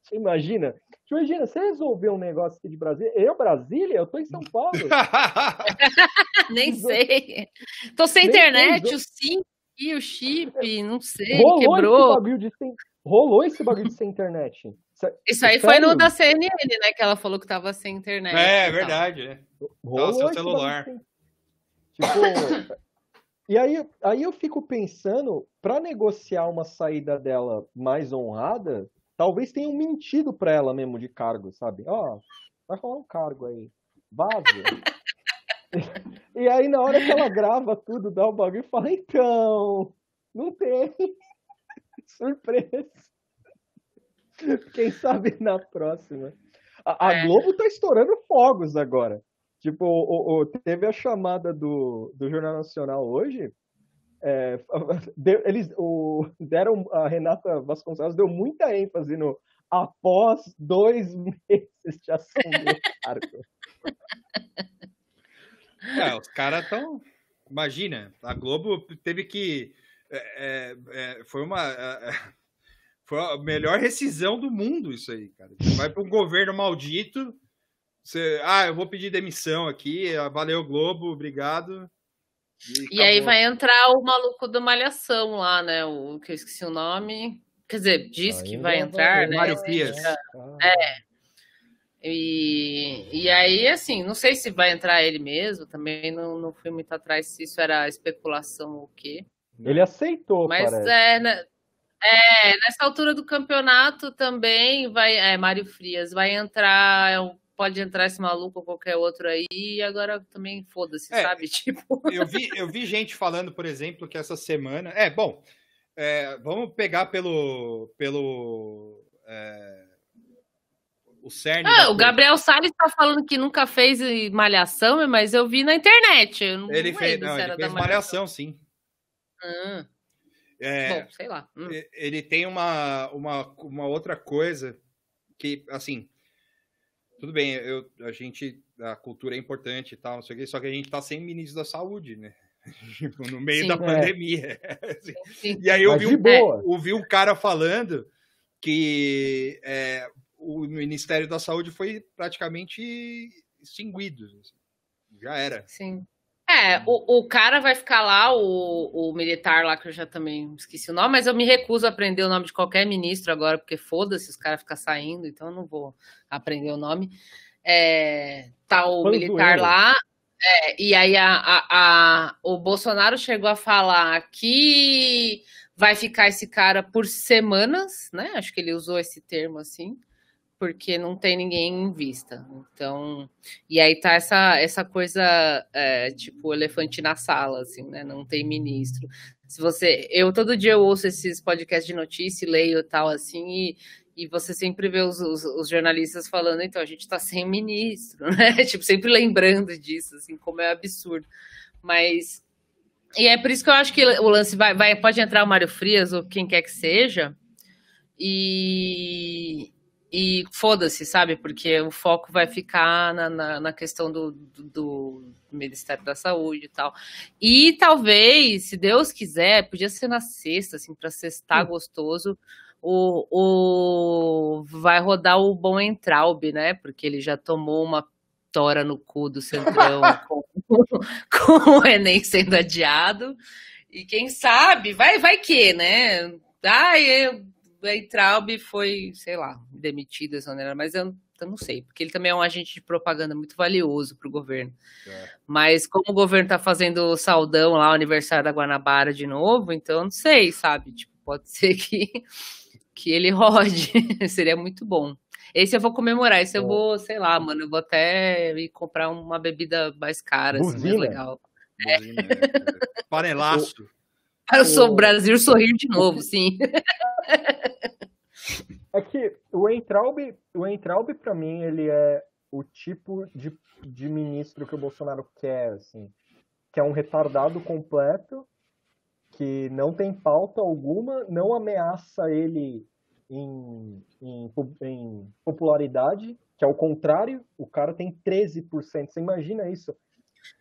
Você imagina? Tipo, Imagina, você resolveu um negócio aqui de Brasília. Eu, Brasília? Eu tô em São Paulo. Nem sei. Tô sem Nem internet, o SIM e o chip, não sei, rolou esse quebrou. bagulho de sem... Rolou esse bagulho de sem internet. Isso aí foi no da CNN, né? Que ela falou que tava sem internet. é, e tal. verdade. É. Rolou seu celular. Tipo, e aí, aí eu fico pensando, pra negociar uma saída dela mais honrada, talvez tenham mentido pra ela mesmo de cargo, sabe? Ó, vai rolar um cargo aí, vaza. e aí na hora que ela grava tudo, dá o bagulho e fala, então, não tem. Surpresa. Quem sabe na próxima. A, a É. Globo tá estourando fogos agora. Tipo, o- o- teve a chamada do, do Jornal Nacional hoje. é, eles o, deram. A Renata Vasconcelos deu muita ênfase no após dois meses de assumir o cargo. É, os caras estão. Imagina, a Globo teve que. é, é, é, foi uma. É, é, foi a melhor rescisão do mundo, isso aí, cara. Você vai para um governo maldito. Você, ah, eu vou pedir demissão aqui. ah, Valeu, Globo, obrigado. E aí acabou. vai entrar o maluco do Malhação lá, né? O que eu esqueci o nome. Quer dizer, diz que Ainda vai vai- entrar, né? Mário Frias. É. E, e aí, assim, não sei se vai entrar ele mesmo, também não, não fui muito atrás se isso era especulação ou o quê. Ele aceitou, Mas parece. é, né, é, nessa altura do campeonato também vai. É, Mário Frias vai entrar. é Pode entrar esse maluco ou qualquer outro aí, e agora também foda-se, É. sabe? Tipo, Eu vi, eu vi gente falando, por exemplo, que essa semana. É, bom, é, vamos pegar pelo. pelo é, o cerne. ah, o. Gabriel Salles tá falando que nunca fez malhação, mas eu vi na internet. Eu não Ele fez, não, ele fez da malhação, sim. Ah, É, Bom, sei lá. Hum. ele tem uma, uma, uma outra coisa que, assim, tudo bem, eu, a gente, a cultura é importante e tal, não sei o quê, só que a gente tá sem ministro da saúde, né? Tipo, no meio Sim. da É. pandemia. Assim, Sim. E aí eu Mas vi, um, boa. ouvi um cara falando que é, o Ministério da Saúde foi praticamente extinguido. assim. Já era. Sim. É, o, o cara vai ficar lá, o, o militar lá, que eu já também esqueci o nome, mas eu me recuso a aprender o nome de qualquer ministro agora, porque foda-se, os caras ficam saindo, então eu não vou aprender o nome. É, tá o Foi militar lá, é, e aí a, a- a- o Bolsonaro chegou a falar que vai ficar esse cara por semanas, né? Acho que ele usou esse termo assim, porque não tem ninguém em vista. Então, e aí tá essa, essa coisa, é, tipo, elefante na sala, assim, né? Não tem ministro. Se você, eu todo dia eu ouço esses podcasts de notícia, leio tal assim, e, e você sempre vê os, os, os, jornalistas falando, então a gente está sem ministro, né? Tipo, sempre lembrando disso, assim, como é absurdo. Mas e é por isso que eu acho que o lance vai, vai pode entrar o Mário Frias ou quem quer que seja, e, e foda-se, sabe? Porque o foco vai ficar na, na, na questão do, do, do, Ministério da Saúde e tal. E talvez, se Deus quiser, podia ser na sexta, assim, para sextar hum. gostoso. O, o vai rodar o bom Entraub, né? Porque ele já tomou uma tora no cu do Centrão com, com o Enem sendo adiado. E quem sabe, vai, vai que, né? Ah, eu Traub foi, sei lá, demitido, exonerado, mas eu, eu, não sei, porque ele também é um agente de propaganda muito valioso para o governo. É. Mas como o governo está fazendo o saldão lá, o aniversário da Guanabara de novo, então não sei, sabe? Tipo, pode ser que, que ele rode, seria muito bom. Esse eu vou comemorar, esse eu vou, sei lá, mano, eu vou até ir comprar uma bebida mais cara, assim, mais legal. É. Panelaço. Para o Brasil sorrir de novo, sim. É que o Entraub, o Entraub para mim, ele é o tipo de, de ministro que o Bolsonaro quer, assim. Que é um retardado completo, que não tem pauta alguma, não ameaça ele em, em, em popularidade, que é o contrário, o cara tem 13%. Você imagina isso?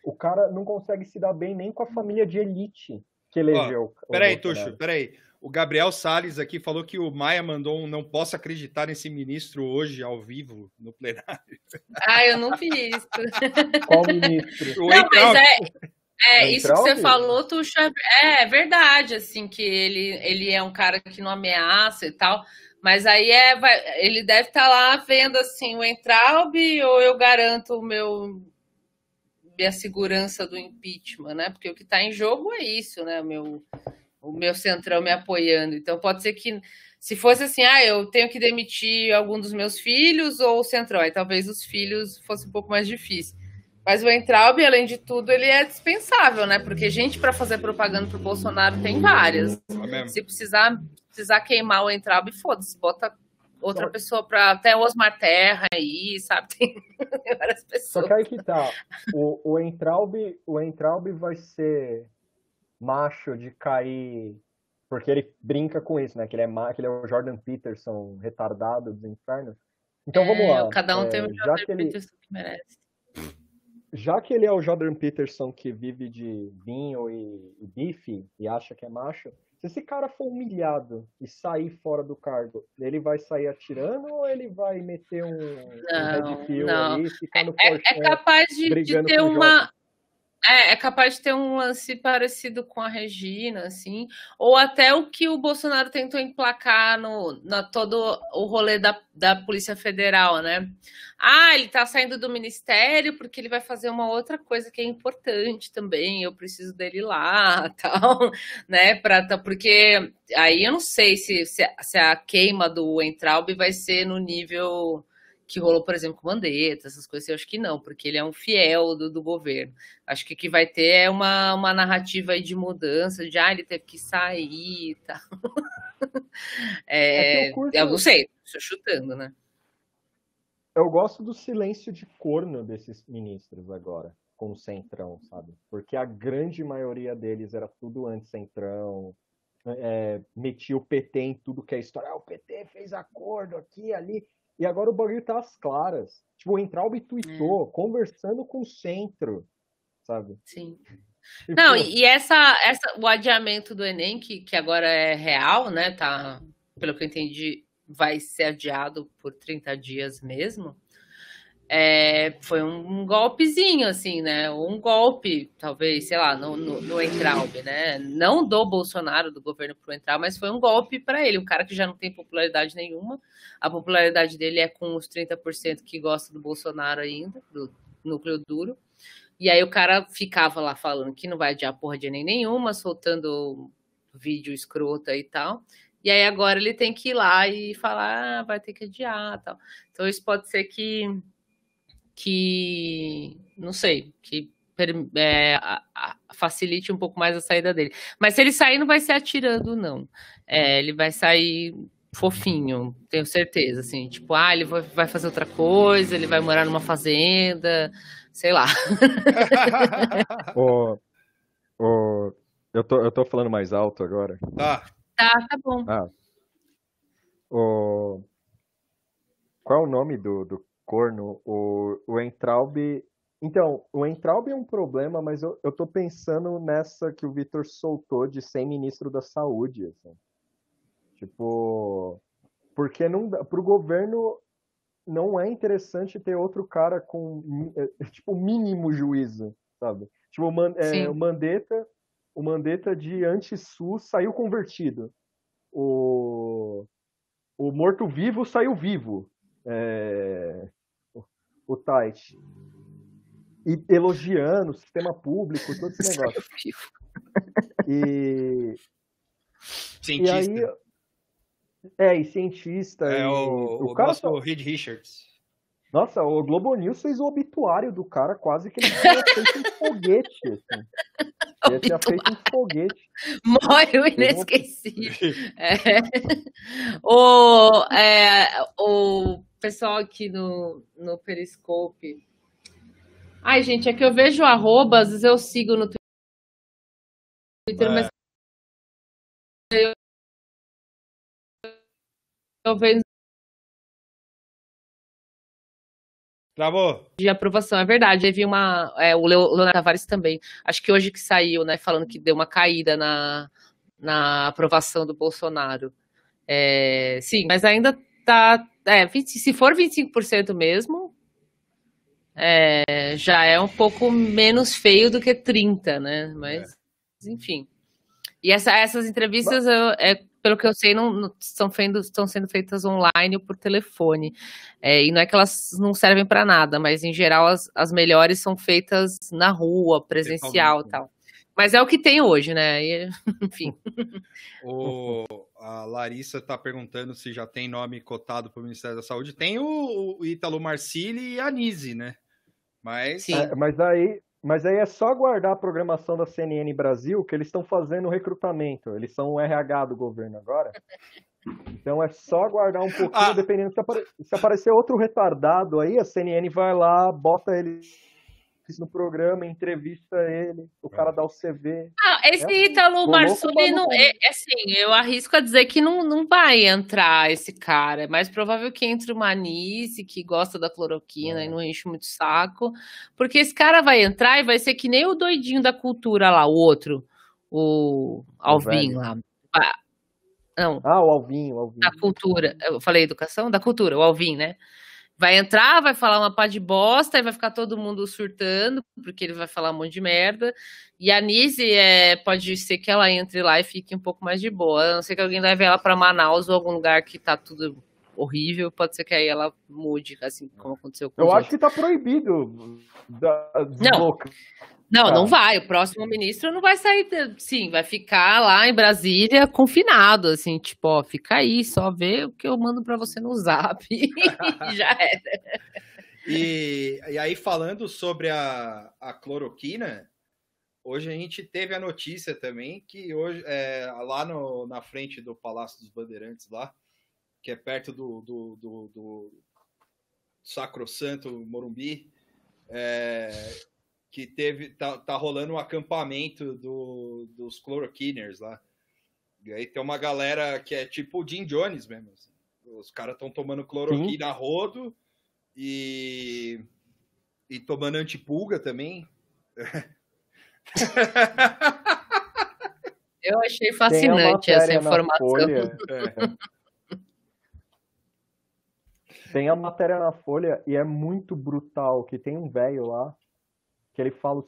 O cara não consegue se dar bem nem com a família de elite que elegeu. Ó, peraí, Tuxo, peraí. O Gabriel Salles aqui falou que o Maia mandou um não posso acreditar nesse ministro hoje, ao vivo, no plenário. Ah, eu não vi isso. Qual ministro? O não, mas é, é isso que você falou, Tuxo, é, é verdade, assim, que ele, ele é um cara que não ameaça e tal. Mas aí é, vai, ele deve estar tá lá vendo assim o Entraub ou eu garanto o meu minha segurança do impeachment, né? Porque o que está em jogo é isso, né? O meu, o meu centrão me apoiando. Então pode ser que se fosse assim, ah, eu tenho que demitir algum dos meus filhos ou o centrão, aí talvez os filhos fosse um pouco mais difícil. Mas o Entraub, além de tudo, ele é dispensável, né? Porque gente para fazer propaganda pro Bolsonaro tem várias. É se precisar, precisar queimar o Entraub, foda-se, bota outra Só... pessoa para até o Osmar Terra aí, sabe? Tem várias pessoas. Só que aí que tá. O, o Entraub, o Entraub vai ser macho de cair porque ele brinca com isso, né? Que ele é, que ele é o Jordan Peterson retardado dos infernos. Então é, vamos lá. Cada um é, tem o Jordan que ele, Peterson que merece. Já que ele é o Jordan Peterson que vive de vinho e, e bife e acha que é macho, se esse cara for humilhado e sair fora do cargo, ele vai sair atirando ou ele vai meter um, não, um não. ali e ficar no é, é capaz de, de ter uma é, é capaz de ter um lance parecido com a Regina, assim, ou até o que o Bolsonaro tentou emplacar no na todo o rolê da, da Polícia Federal, né? Ah, ele tá saindo do ministério porque ele vai fazer uma outra coisa que é importante também, eu preciso dele lá, tal, né? Pra, porque aí eu não sei se, se, se a queima do Entraub vai ser no nível que rolou, por exemplo, com Mandetta, essas coisas, eu acho que não, porque ele é um fiel do, do governo. Acho que o que vai ter é uma, uma narrativa de mudança, de ah, ele teve que sair e tal. é, é eu, curto... eu não sei, estou chutando, né? Eu gosto do silêncio de corno desses ministros agora, com o Centrão, sabe? Porque a grande maioria deles era tudo anti-Centrão, é, metia o PT em tudo que é história. Ah, o PT fez acordo aqui, ali. E agora o bagulho tá às claras. Tipo, o Entraub tweetou, é. conversando com o centro, sabe? Sim. E, Não, pô... e essa, essa, o adiamento do Enem, que, que agora é real, né? Tá, pelo que eu entendi, vai ser adiado por 30 dias mesmo é, foi um, golpezinho, assim, né? Um golpe, talvez, sei lá, no, no, no né? Não do Bolsonaro, do governo pro Entraub, mas foi um golpe para ele. Um cara que já não tem popularidade nenhuma. A popularidade dele é com os 30% que gosta do Bolsonaro ainda, do núcleo duro. E aí o cara ficava lá falando que não vai adiar porra de nem nenhuma, soltando vídeo escrota e tal. E aí agora ele tem que ir lá e falar, ah, vai ter que adiar tal. Então isso pode ser que que não sei, que é, a, a, facilite um pouco mais a saída dele. Mas se ele sair, não vai ser atirando, não. É, ele vai sair fofinho, tenho certeza, assim, tipo, ah, ele vai fazer outra coisa, ele vai morar numa fazenda, sei lá. oh, oh, eu, tô, eu tô falando mais alto agora. Tá. Tá, tá bom. Ah. Oh, qual é o nome do, do corno? O, o Entraub. Então, o Entraub é um problema, mas eu, eu tô pensando nessa que o Vitor soltou de ser ministro da Saúde. Assim. Tipo, porque não para o governo não é interessante ter outro cara com é, tipo mínimo juízo, sabe? Tipo, é, o Mandetta, o Mandetta de anti-SUS saiu convertido. O, o morto-vivo saiu vivo. É, o, Tait. E elogiando o sistema público, todo esse negócio. E, Cientista. e aí é, e cientista. É e... o, o, o cara nosso Reed Richards. Nossa, o Globo News fez o obituário do cara quase que ele tinha feito um foguete. Assim. Ele tinha feito um foguete. Morre o inesquecível. É. O, é, o pessoal aqui no, no Periscope. Ai, gente, é que eu vejo arroba, às vezes eu sigo no Twitter, é. mas eu talvez Travou. De aprovação, é verdade. Vi uma. É, o Leonardo Tavares também. Acho que hoje que saiu, né? Falando que deu uma caída na, na aprovação do Bolsonaro. É, sim, mas ainda tá. É, 20, se for 25% mesmo, é, já é um pouco menos feio do que 30%, né? Mas, é. enfim. E essa, essas entrevistas eu, é, pelo que eu sei, não, não estão, sendo, estão sendo feitas online ou por telefone. É, e não é que elas não servem para nada, mas em geral as, as melhores são feitas na rua, presencial e tal. Mas é o que tem hoje, né? E, enfim. O, a Larissa está perguntando se já tem nome cotado para o Ministério da Saúde. Tem o, o Ítalo Marcili e a Nise, né? Mas. É, mas aí, mas aí é só guardar a programação da CNN Brasil que eles estão fazendo recrutamento. Eles são o RH do governo agora. Então é só aguardar um pouquinho, ah. dependendo se, apare... se aparecer outro retardado aí, a CNN vai lá, bota ele no programa, entrevista ele, o cara dá o CV. Ah, esse é, Ítalo Marsuli, não, é, é, assim, eu arrisco a dizer que não, não vai entrar esse cara. É mais provável que entre o Manise, que gosta da cloroquina é. e não enche muito saco. Porque esse cara vai entrar e vai ser que nem o doidinho da cultura lá, o outro, o Alvin lá. Ah, não. Ah, o Alvin, o Alvin. Da cultura. Eu falei educação? Da cultura, o Alvin, né? Vai entrar, vai falar uma pá de bosta, e vai ficar todo mundo surtando, porque ele vai falar um monte de merda. E a Nise é, pode ser que ela entre lá e fique um pouco mais de boa. A não ser que alguém leve ela para Manaus ou algum lugar que tá tudo horrível, pode ser que aí ela mude, assim como aconteceu com Eu acho outros. que tá proibido da, não, não, não vai. O próximo ministro não vai sair, sim, vai ficar lá em Brasília confinado, assim, tipo, ó, fica aí, só vê o que eu mando para você no Zap e já era. E, e aí, falando sobre a, a cloroquina, hoje a gente teve a notícia também que hoje, é, lá no, na frente do Palácio dos Bandeirantes, lá, que é perto do, do, do, do Sacrosanto Morumbi, é, que teve tá, tá rolando um acampamento do, dos chloroquiners lá. E aí tem uma galera que é tipo o Jim Jones mesmo. Assim. Os caras estão tomando cloroquina a rodo e, e tomando antipulga também. Eu achei fascinante essa informação. É. Tem a matéria na Folha e é muito brutal que tem um velho lá que ele fala,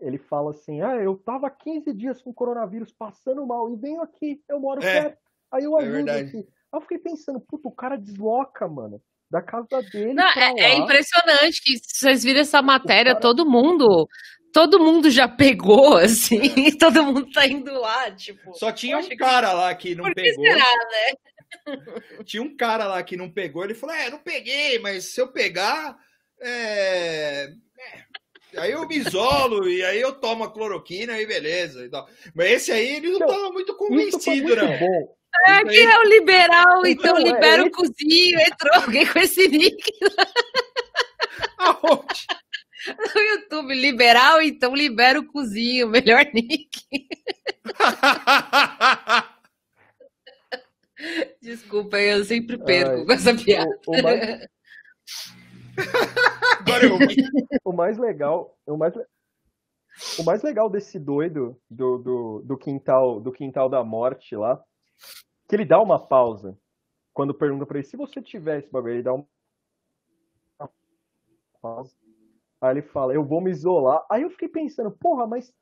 ele fala assim, ah, eu tava 15 dias com coronavírus passando mal e venho aqui, eu moro é, perto, aí eu é ajudo é aqui. Aí eu fiquei pensando, puta, o cara desloca, mano, da casa dele Não, é, é, impressionante que vocês viram essa matéria, cara... todo mundo, todo mundo já pegou, assim, todo mundo tá indo lá, tipo... Só tinha um cara lá que não Por que pegou. será, né? Tinha um cara lá que não pegou, ele falou, é, não peguei, mas se eu pegar, é... é Aí eu me isolo e aí eu tomo a cloroquina e beleza. E tal. Mas esse aí ele não estava muito convencido, não. Bom. É, que é o liberal, então Não, é libera o esse- cozinho. Entrou alguém com esse nick Aonde? no YouTube. Liberal, então libera o cozinho. Melhor nick. Desculpa, eu sempre perco Ai, com essa piada. O, o mais, Agora eu o mais legal, o mais, o mais legal desse doido do, do, do quintal do quintal da morte lá, que ele dá uma pausa quando pergunta pra ele se você tiver esse bagulho, ele dá uma pausa. Aí ele fala, eu vou me isolar. Aí eu fiquei pensando, porra, mas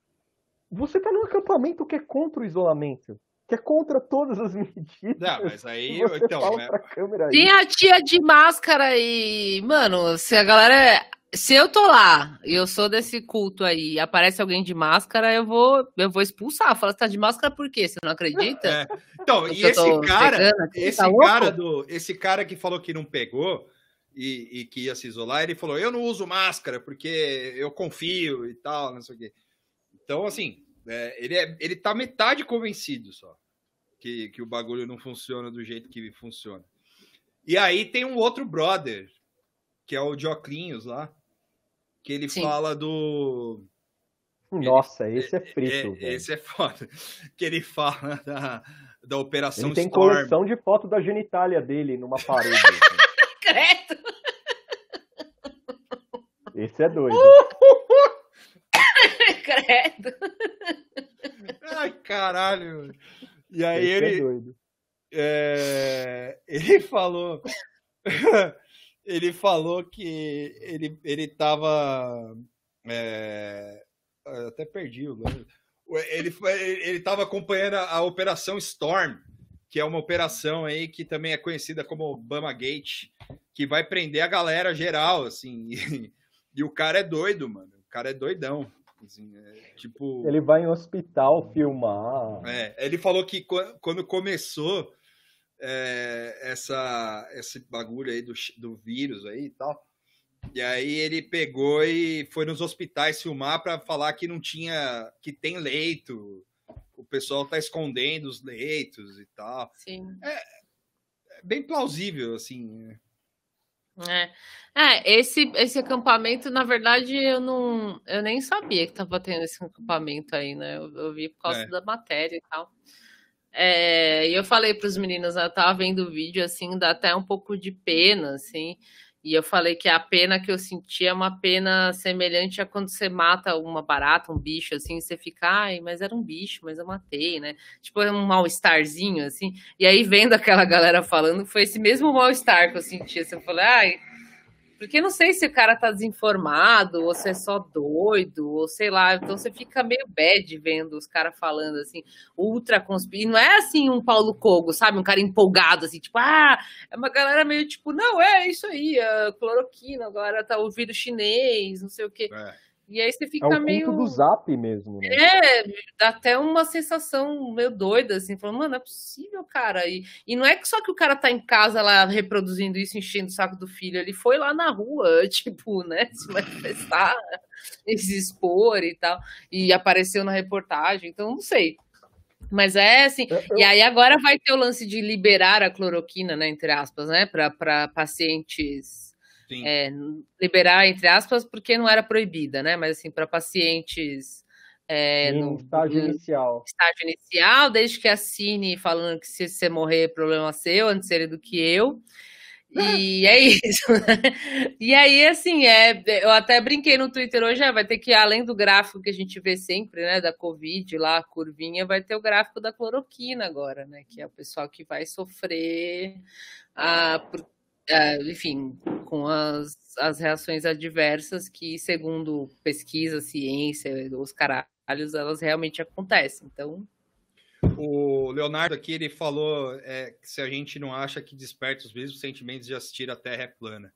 você tá num acampamento que é contra o isolamento, que é contra todas as medidas. Não, mas aí, você então, fala né? pra câmera Tem aí. a tia de máscara e, mano, se a galera. Se eu tô lá e eu sou desse culto aí e aparece alguém de máscara, eu vou, eu vou expulsar. Fala, você tá de máscara por quê? Você não acredita? É. Então, e esse cara, pegando esse tá louco? cara do, esse cara que falou que não pegou e, e que ia se isolar, ele falou: "Eu não uso máscara porque eu confio e tal, não sei o quê". Então, assim, é, ele é, ele tá metade convencido só que, que o bagulho não funciona do jeito que funciona. E aí tem um outro brother, que é o Dioclinhos lá, que ele Sim. fala do Nossa, esse é frito, é, esse é foda. Que ele fala da, da Operação Ele tem Storm. coleção de foto da genitália dele numa parede. assim. Credo. Esse é doido. Credo. Ai, caralho. E aí Esse é ele, doido. é, ele falou. ele falou que ele, ele tava. é, eu até perdi o nome. Ele, ele tava acompanhando a, a Operação Storm, que é uma operação aí que também é conhecida como Obama Gate, que vai prender a galera geral, assim. E, e o cara é doido, mano. O cara é doidão. Assim, é, tipo. Ele vai em hospital filmar. É, ele falou que qu- quando começou é, essa, esse bagulho aí do, do vírus aí e tal, e aí ele pegou e foi nos hospitais filmar para falar que não tinha, que tem leito, o pessoal tá escondendo os leitos e tal. Sim. É bem plausível, assim. É. É, esse, esse acampamento, na verdade, eu não. Eu nem sabia que tava tendo esse acampamento aí, né? Eu, eu vi por causa É. da matéria e tal. É, e eu falei para os meninos, eu tava vendo o vídeo, assim, dá até um pouco de pena, assim. E eu falei que a pena que eu senti é uma pena semelhante a quando você mata uma barata, um bicho, assim, você fica, ai, mas era um bicho, mas eu matei, né? Tipo, é um mal-estarzinho, assim. E aí, vendo aquela galera falando, foi esse mesmo mal-estar que eu senti. Assim, eu falei, ai, porque não sei se o cara tá desinformado, ou se é só doido, ou sei lá. Então você fica meio bad vendo os caras falando assim, ultra conspiração. Não é assim um Paulo Cogo, sabe? Um cara empolgado, assim, tipo, ah, é uma galera meio tipo, não, é isso aí, a cloroquina, agora tá o vírus chinês, não sei o quê. É. E aí você É fica culto meio. do zap mesmo, né? É, dá até uma sensação meio doida, assim, falando, mano, é possível, cara. E, e não é que só que o cara tá em casa lá reproduzindo isso, enchendo o saco do filho, ele foi lá na rua, tipo, né, se manifestar, se expor e tal, e apareceu na reportagem, então não sei. Mas é assim, Eu- e aí agora vai ter o lance de liberar a cloroquina, né, entre aspas, né, para pacientes. É, liberar, entre aspas, porque não era proibida, né? Mas assim, para pacientes é, em no, estágio no inicial. estágio inicial, desde que assine falando que se você morrer, é problema seu, antes ele do que eu. E é isso. né? E aí, assim, é, eu até brinquei no Twitter hoje, é, vai ter que, além do gráfico que a gente vê sempre, né, da Covid, lá, a curvinha, vai ter o gráfico da cloroquina agora, né, que é o pessoal que vai sofrer, ah, por- ah, enfim, com as, as reações adversas que, segundo pesquisa, ciência, os caralhos, elas realmente acontecem. Então, O Leonardo aqui ele falou é, que se a gente não acha que desperta os mesmos sentimentos de assistir a Terra é plana.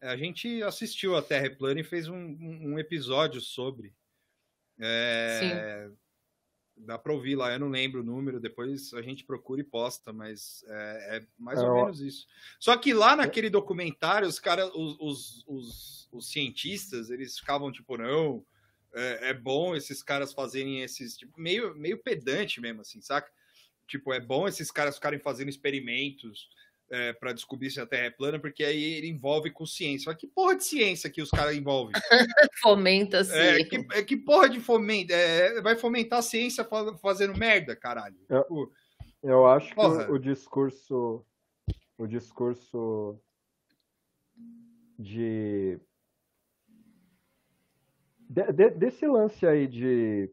É, A gente assistiu a Terra é plana e fez um, um- episódio sobre. É, Dá para ouvir lá, eu não lembro o número, depois a gente procura e posta, mas é, é mais É, ou menos isso. Só que lá naquele documentário, os caras, os, os, os, os cientistas, eles ficavam tipo, não, é, é bom esses caras fazerem esses, tipo, meio, meio pedante mesmo, assim, saca? Tipo, é bom esses caras ficarem fazendo experimentos é, para descobrir se a Terra é plana, porque aí ele envolve com ciência. Mas que porra de ciência que os caras envolvem? Fomenta. É, que, é, que porra de fomento? É, vai fomentar a ciência fa- fazendo merda, caralho. É. Tipo, Eu acho que Porra. o, o discurso. O discurso de, de- de- desse lance aí de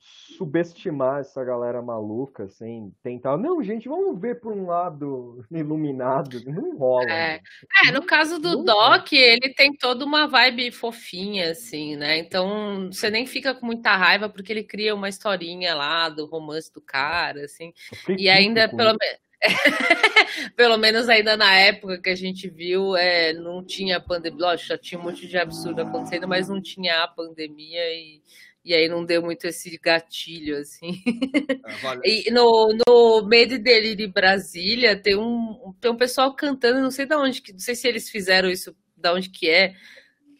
subestimar essa galera maluca, assim, tentar. Não, gente, vamos ver por um lado iluminado. Não rola. É. É, no caso do Não, Doc, ele tem toda uma vibe fofinha, assim, né? Então você nem fica com muita raiva porque ele cria uma historinha lá do romance do cara, assim. E ainda, pelo, me- pelo menos ainda na época que a gente viu, é, não tinha pandemia. Lógico, já tinha um monte de absurdo acontecendo, mas não tinha a pandemia e, e aí não deu muito esse gatilho, assim. vale- E no, no Medo e Delírio em Brasília tem um, tem um pessoal cantando, não sei de onde, não sei se eles fizeram isso, da onde que é,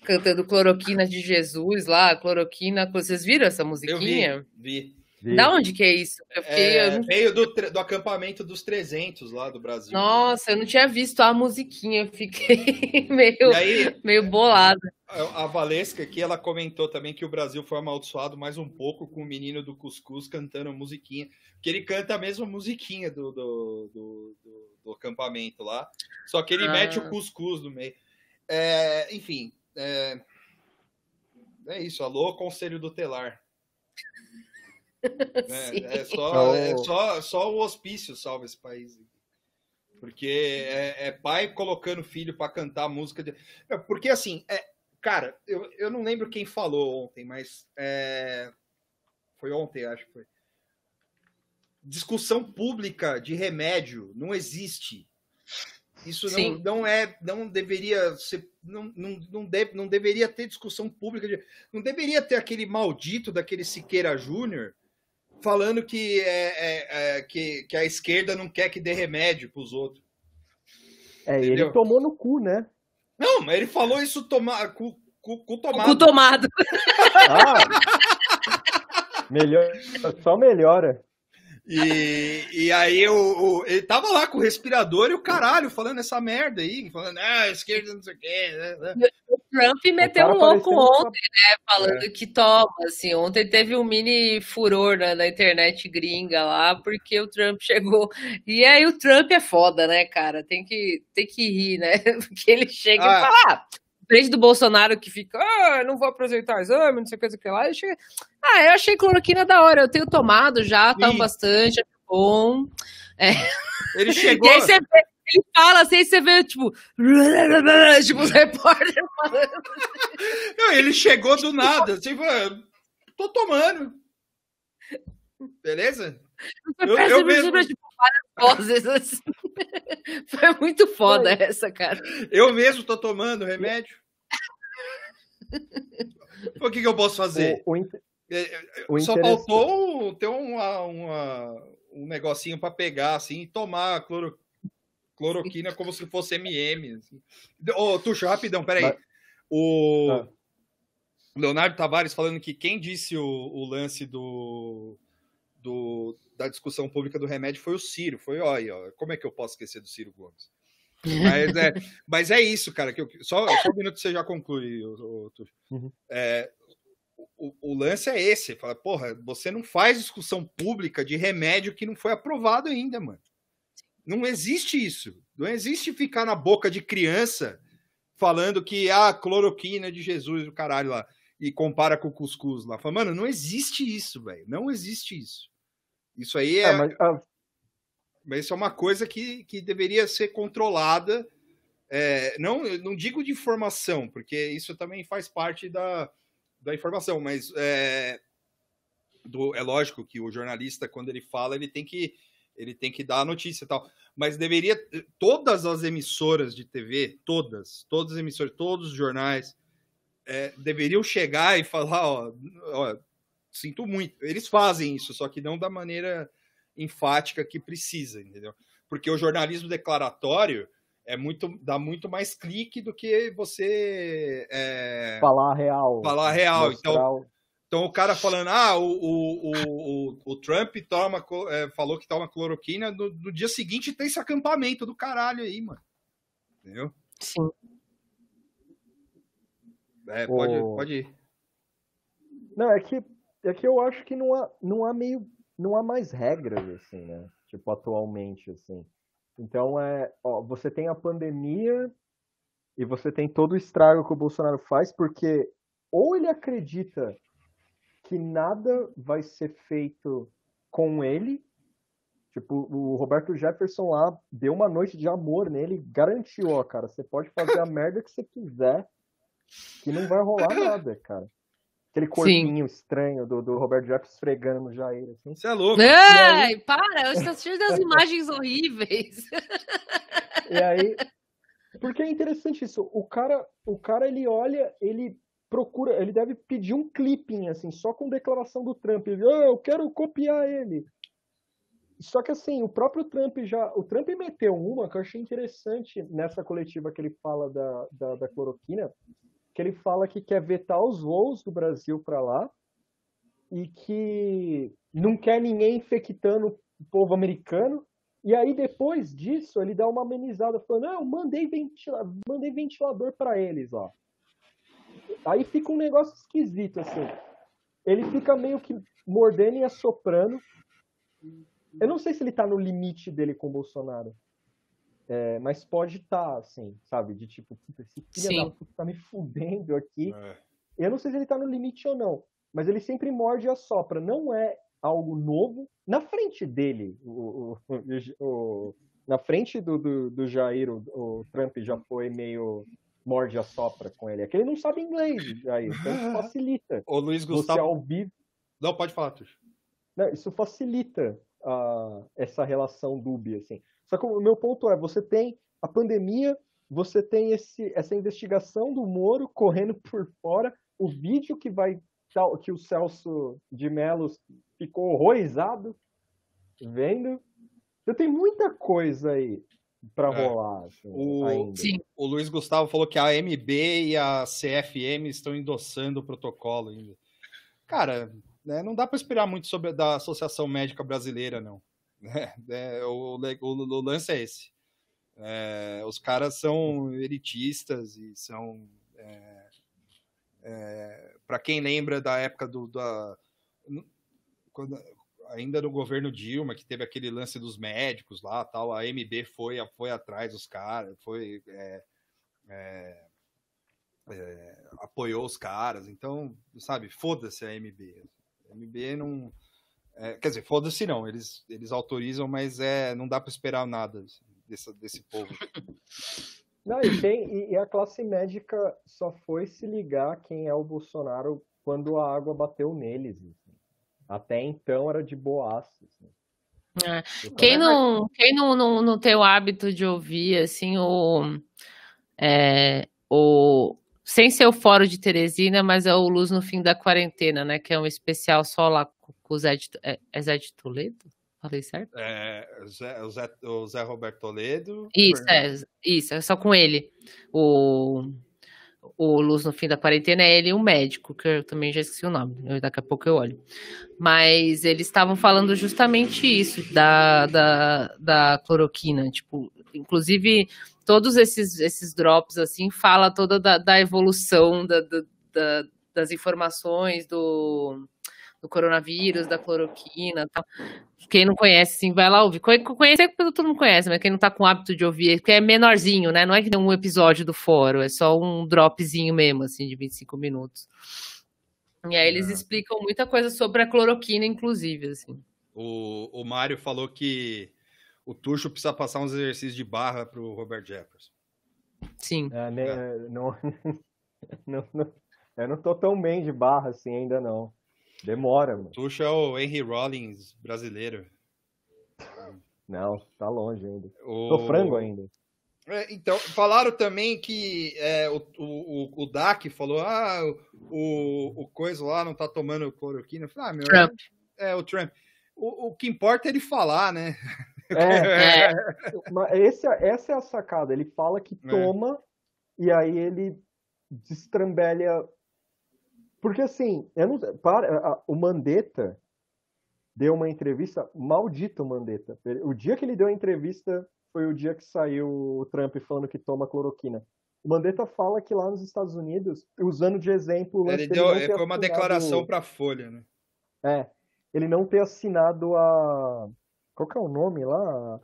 cantando Cloroquina de Jesus lá, Cloroquina. Vocês viram essa eu vi, musiquinha? vi. Vi. Da onde que é isso? Eu fiquei, É, eu não- veio do, do acampamento dos 300 lá do Brasil. Nossa, eu não tinha visto a musiquinha, eu fiquei meio, aí, meio bolada. a a Valesca aqui, ela comentou também que o Brasil foi amaldiçoado mais um pouco com o menino do Cuscuz cantando a musiquinha. Que ele canta a mesma musiquinha do, do, do, do- do acampamento lá. Só que ele Ah. mete o cuscuz no meio. É, enfim, é, é isso. Alô, Conselho do Telar. É, é só, é Oh. só, só o hospício salva esse país. Porque é, é pai colocando filho para cantar música. De... É, Porque assim, é, cara, eu, eu não lembro quem falou ontem, mas é, foi ontem, acho que foi. Discussão pública de remédio não existe. Isso não, Sim. não é, não deveria ser, não, não, não, deve, não deveria ter discussão pública, de, não deveria ter aquele maldito daquele Siqueira Júnior falando que, é, é, é, que, que a esquerda não quer que dê remédio para os outros. É, entendeu? ele tomou no cu, né? Não, mas ele falou isso com, com, com O tomado. cu tomado. Ah! melhor, só melhora. E, e aí o, o- ele tava lá com o respirador e o caralho falando essa merda aí, falando, ah, a esquerda não sei o quê. né, né. Trump meteu cara um louco ontem, né? Falando que toma, assim. Ontem teve um mini furor na, na internet gringa lá, porque o Trump chegou. E aí o Trump é foda, né, cara? Tem que, tem que rir, né? Porque ele chega Ah. e fala. Ah, Frente do Bolsonaro que fica, ah, eu não vou apresentar exame, não sei o que, não sei o que lá. Ele chega, ah, eu achei cloroquina da hora, eu tenho tomado já, tá bastante, é bom. Ele E chegou. aí você vê, ele fala assim, você vê, tipo, tipo, os repórteres falando. Não, ele chegou do nada. Assim, falou, tô tomando. Beleza? Eu- eu mesmo- mistura, tipo, várias vozes, assim. Foi muito foda Foi. essa, cara. Eu mesmo tô tomando remédio. O que, que eu posso fazer? O, o inte- É, é, o Só faltou ter uma, uma- um negocinho para pegar assim e tomar cloro, cloroquina como se fosse MM. Assim. Ô, Tuxo, rapidão, peraí. Mas- O Ah. Leonardo Tavares falando que quem disse o, o lance do, do- da discussão pública do remédio foi o Ciro. Foi, aí, ó, como é que eu posso esquecer do Ciro Gomes? Mas é, mas é isso, cara. Que eu, só, só um minuto que você já conclui, ô, Tuxo. Uhum. É, o, o lance é esse. Fala, porra, você não faz discussão pública de remédio que não foi aprovado ainda, mano. Não existe isso. Não existe ficar na boca de criança falando que a ah, cloroquina de Jesus, o caralho lá, e compara com o cuscuz lá. Fala, mano, não existe isso, velho. Não existe isso. Isso aí é, É, mas, ah, mas isso é uma coisa que, que deveria ser controlada. É, não, não digo de informação, porque isso também faz parte da, da informação, mas é, do- é lógico que o jornalista, quando ele fala, ele tem que, ele tem que dar a notícia e tal. Mas deveria. Todas as emissoras de TV, todas, todas as emissoras, todos os jornais, é, deveriam chegar e falar: ó, ó, sinto muito. Eles fazem isso, só que não da maneira enfática que precisa, entendeu? Porque o jornalismo declaratório é muito dá muito mais clique do que você é, Falar real. falar real. Então, mostrar- então o cara falando, ah, o, o, o, o, o Trump toma, é, falou que toma cloroquina, no, no dia seguinte tem esse acampamento do caralho aí, mano. Entendeu? Sim. É, pode, O- pode ir. Não, é que, é que eu acho que não há, não há meio. Não há mais regras, assim, né? Tipo, atualmente, assim. Então é. Ó, você tem a pandemia e você tem todo o estrago que o Bolsonaro faz, porque ou ele acredita que nada vai ser feito com ele. Tipo, o Roberto Jefferson lá deu uma noite de amor nele, garantiu, ó, cara, você pode fazer a merda que você quiser, que não vai rolar nada, cara. Aquele corpinho estranho do, do Roberto Jefferson esfregando no Jair, assim. Você é louco. Ai, para, eu estou cheio das imagens horríveis. E aí, porque é interessante isso. O cara, o cara ele olha, ele procura, ele deve pedir um clipping assim, só com declaração do Trump. Ele, "Ah, eu quero copiar ele. Só que assim, o próprio Trump já, o Trump meteu uma que eu achei interessante nessa coletiva que ele fala da, da, da cloroquina, que ele fala que quer vetar os voos do Brasil para lá e que não quer ninguém infectando o povo americano. E aí, depois disso, ele dá uma amenizada, falando: Não, mandei, ventila mandei ventilador para eles, ó. Aí fica um negócio esquisito, assim. Ele fica meio que mordendo e assoprando. Eu não sei se ele tá no limite dele com o Bolsonaro. É, mas pode estar, assim, sabe? De tipo, "Puta, esse filho da puta tá me fudendo aqui. É. Eu não sei se ele tá no limite ou não, mas ele sempre morde e assopra. Não é algo novo. Na frente dele, o, o- o- o- na frente do, do, do Jair, o, o Trump já foi meio morde e assopra com ele. É que ele não sabe inglês, Jair, então isso facilita. Ô, Luiz Gustavo. ao vivo. Não, pode falar, Tuxo. Não, isso facilita ah, essa relação dúbia, assim. Só que o meu ponto é, você tem a pandemia, você tem esse, essa investigação do Moro correndo por fora, o vídeo que vai que o Celso de Mello ficou horrorizado vendo. Então tem muita coisa aí para É. rolar assim, O-. O Luiz Gustavo falou que a AMB e a CFM estão endossando o protocolo ainda. Cara, né, não dá para esperar muito sobre da Associação Médica Brasileira, não. É, o, o- o lance é esse. É, os caras são elitistas e são. para quem lembra da época do. Da, quando- ainda no governo Dilma, que teve aquele lance dos médicos lá, tal, a MB foi, foi atrás dos caras, foi. é, é, é, apoiou os caras, então, sabe, foda-se a MB. A MB não. é, quer dizer, foda-se não, eles, eles autorizam, mas é, não dá para esperar nada desse, desse povo. Não, e, tem, e- e a classe médica só foi se ligar quem é o Bolsonaro quando a água bateu neles. Até então era de boaça. assim. É. Quem não, quem não, não, não tem o hábito de ouvir, assim, o, é, o. Sem ser o Fórum de Teresina, mas é o Luz no Fim da Quarentena, né? Que é um especial só lá com o Zé de, é, é Zé de Toledo? Falei certo? É, o, Zé, o, Zé, o Zé Roberto Toledo. Isso, é, isso, é só com ele. O, o Luz no Fim da Quarentena é ele e um médico, que eu também já esqueci o nome, eu- daqui a pouco eu olho. Mas eles estavam falando justamente isso, da, da, da cloroquina, tipo, inclusive todos esses, esses drops, assim, fala toda da, da evolução da, da- da- das informações do, do coronavírus, da cloroquina tal. Quem não conhece, assim, vai lá ouvir. Conhe- Conhecer todo mundo conhece, mas quem não tá com o hábito de ouvir, porque é menorzinho, né? Não é que nem um episódio do fórum, é só um dropzinho mesmo, assim, de 25 minutos. E aí eles É. explicam muita coisa sobre a cloroquina, inclusive, assim. O, o Mário falou que o Tuxo precisa passar uns exercícios de barra pro Robert Jefferson. Sim. É, né, não, não, não- eu não tô tão bem de barra assim ainda não. Demora, mano. O Tuxo é o Henry Rollins brasileiro. Não, tá longe ainda. O... Tô frango ainda. É, então, falaram também que é, o, o, o DAC falou: ah, o, o coisa lá não tá tomando cloroquina. Eu falei, ah, meu, Trump. é o Trump. O, o que importa é ele falar, né? É, É, mas esse, essa é a sacada. Ele fala que É. toma e aí ele destrambelha. Porque assim, eu não, para, a- o Mandetta deu uma entrevista, maldito Mandetta. O dia que ele deu a entrevista foi o dia que saiu o Trump falando que toma cloroquina. O Mandetta fala que lá nos Estados Unidos, usando de exemplo, o Ele deu, foi uma declaração para a Folha, né? é, ele não ter assinado a. Qual que é o nome lá?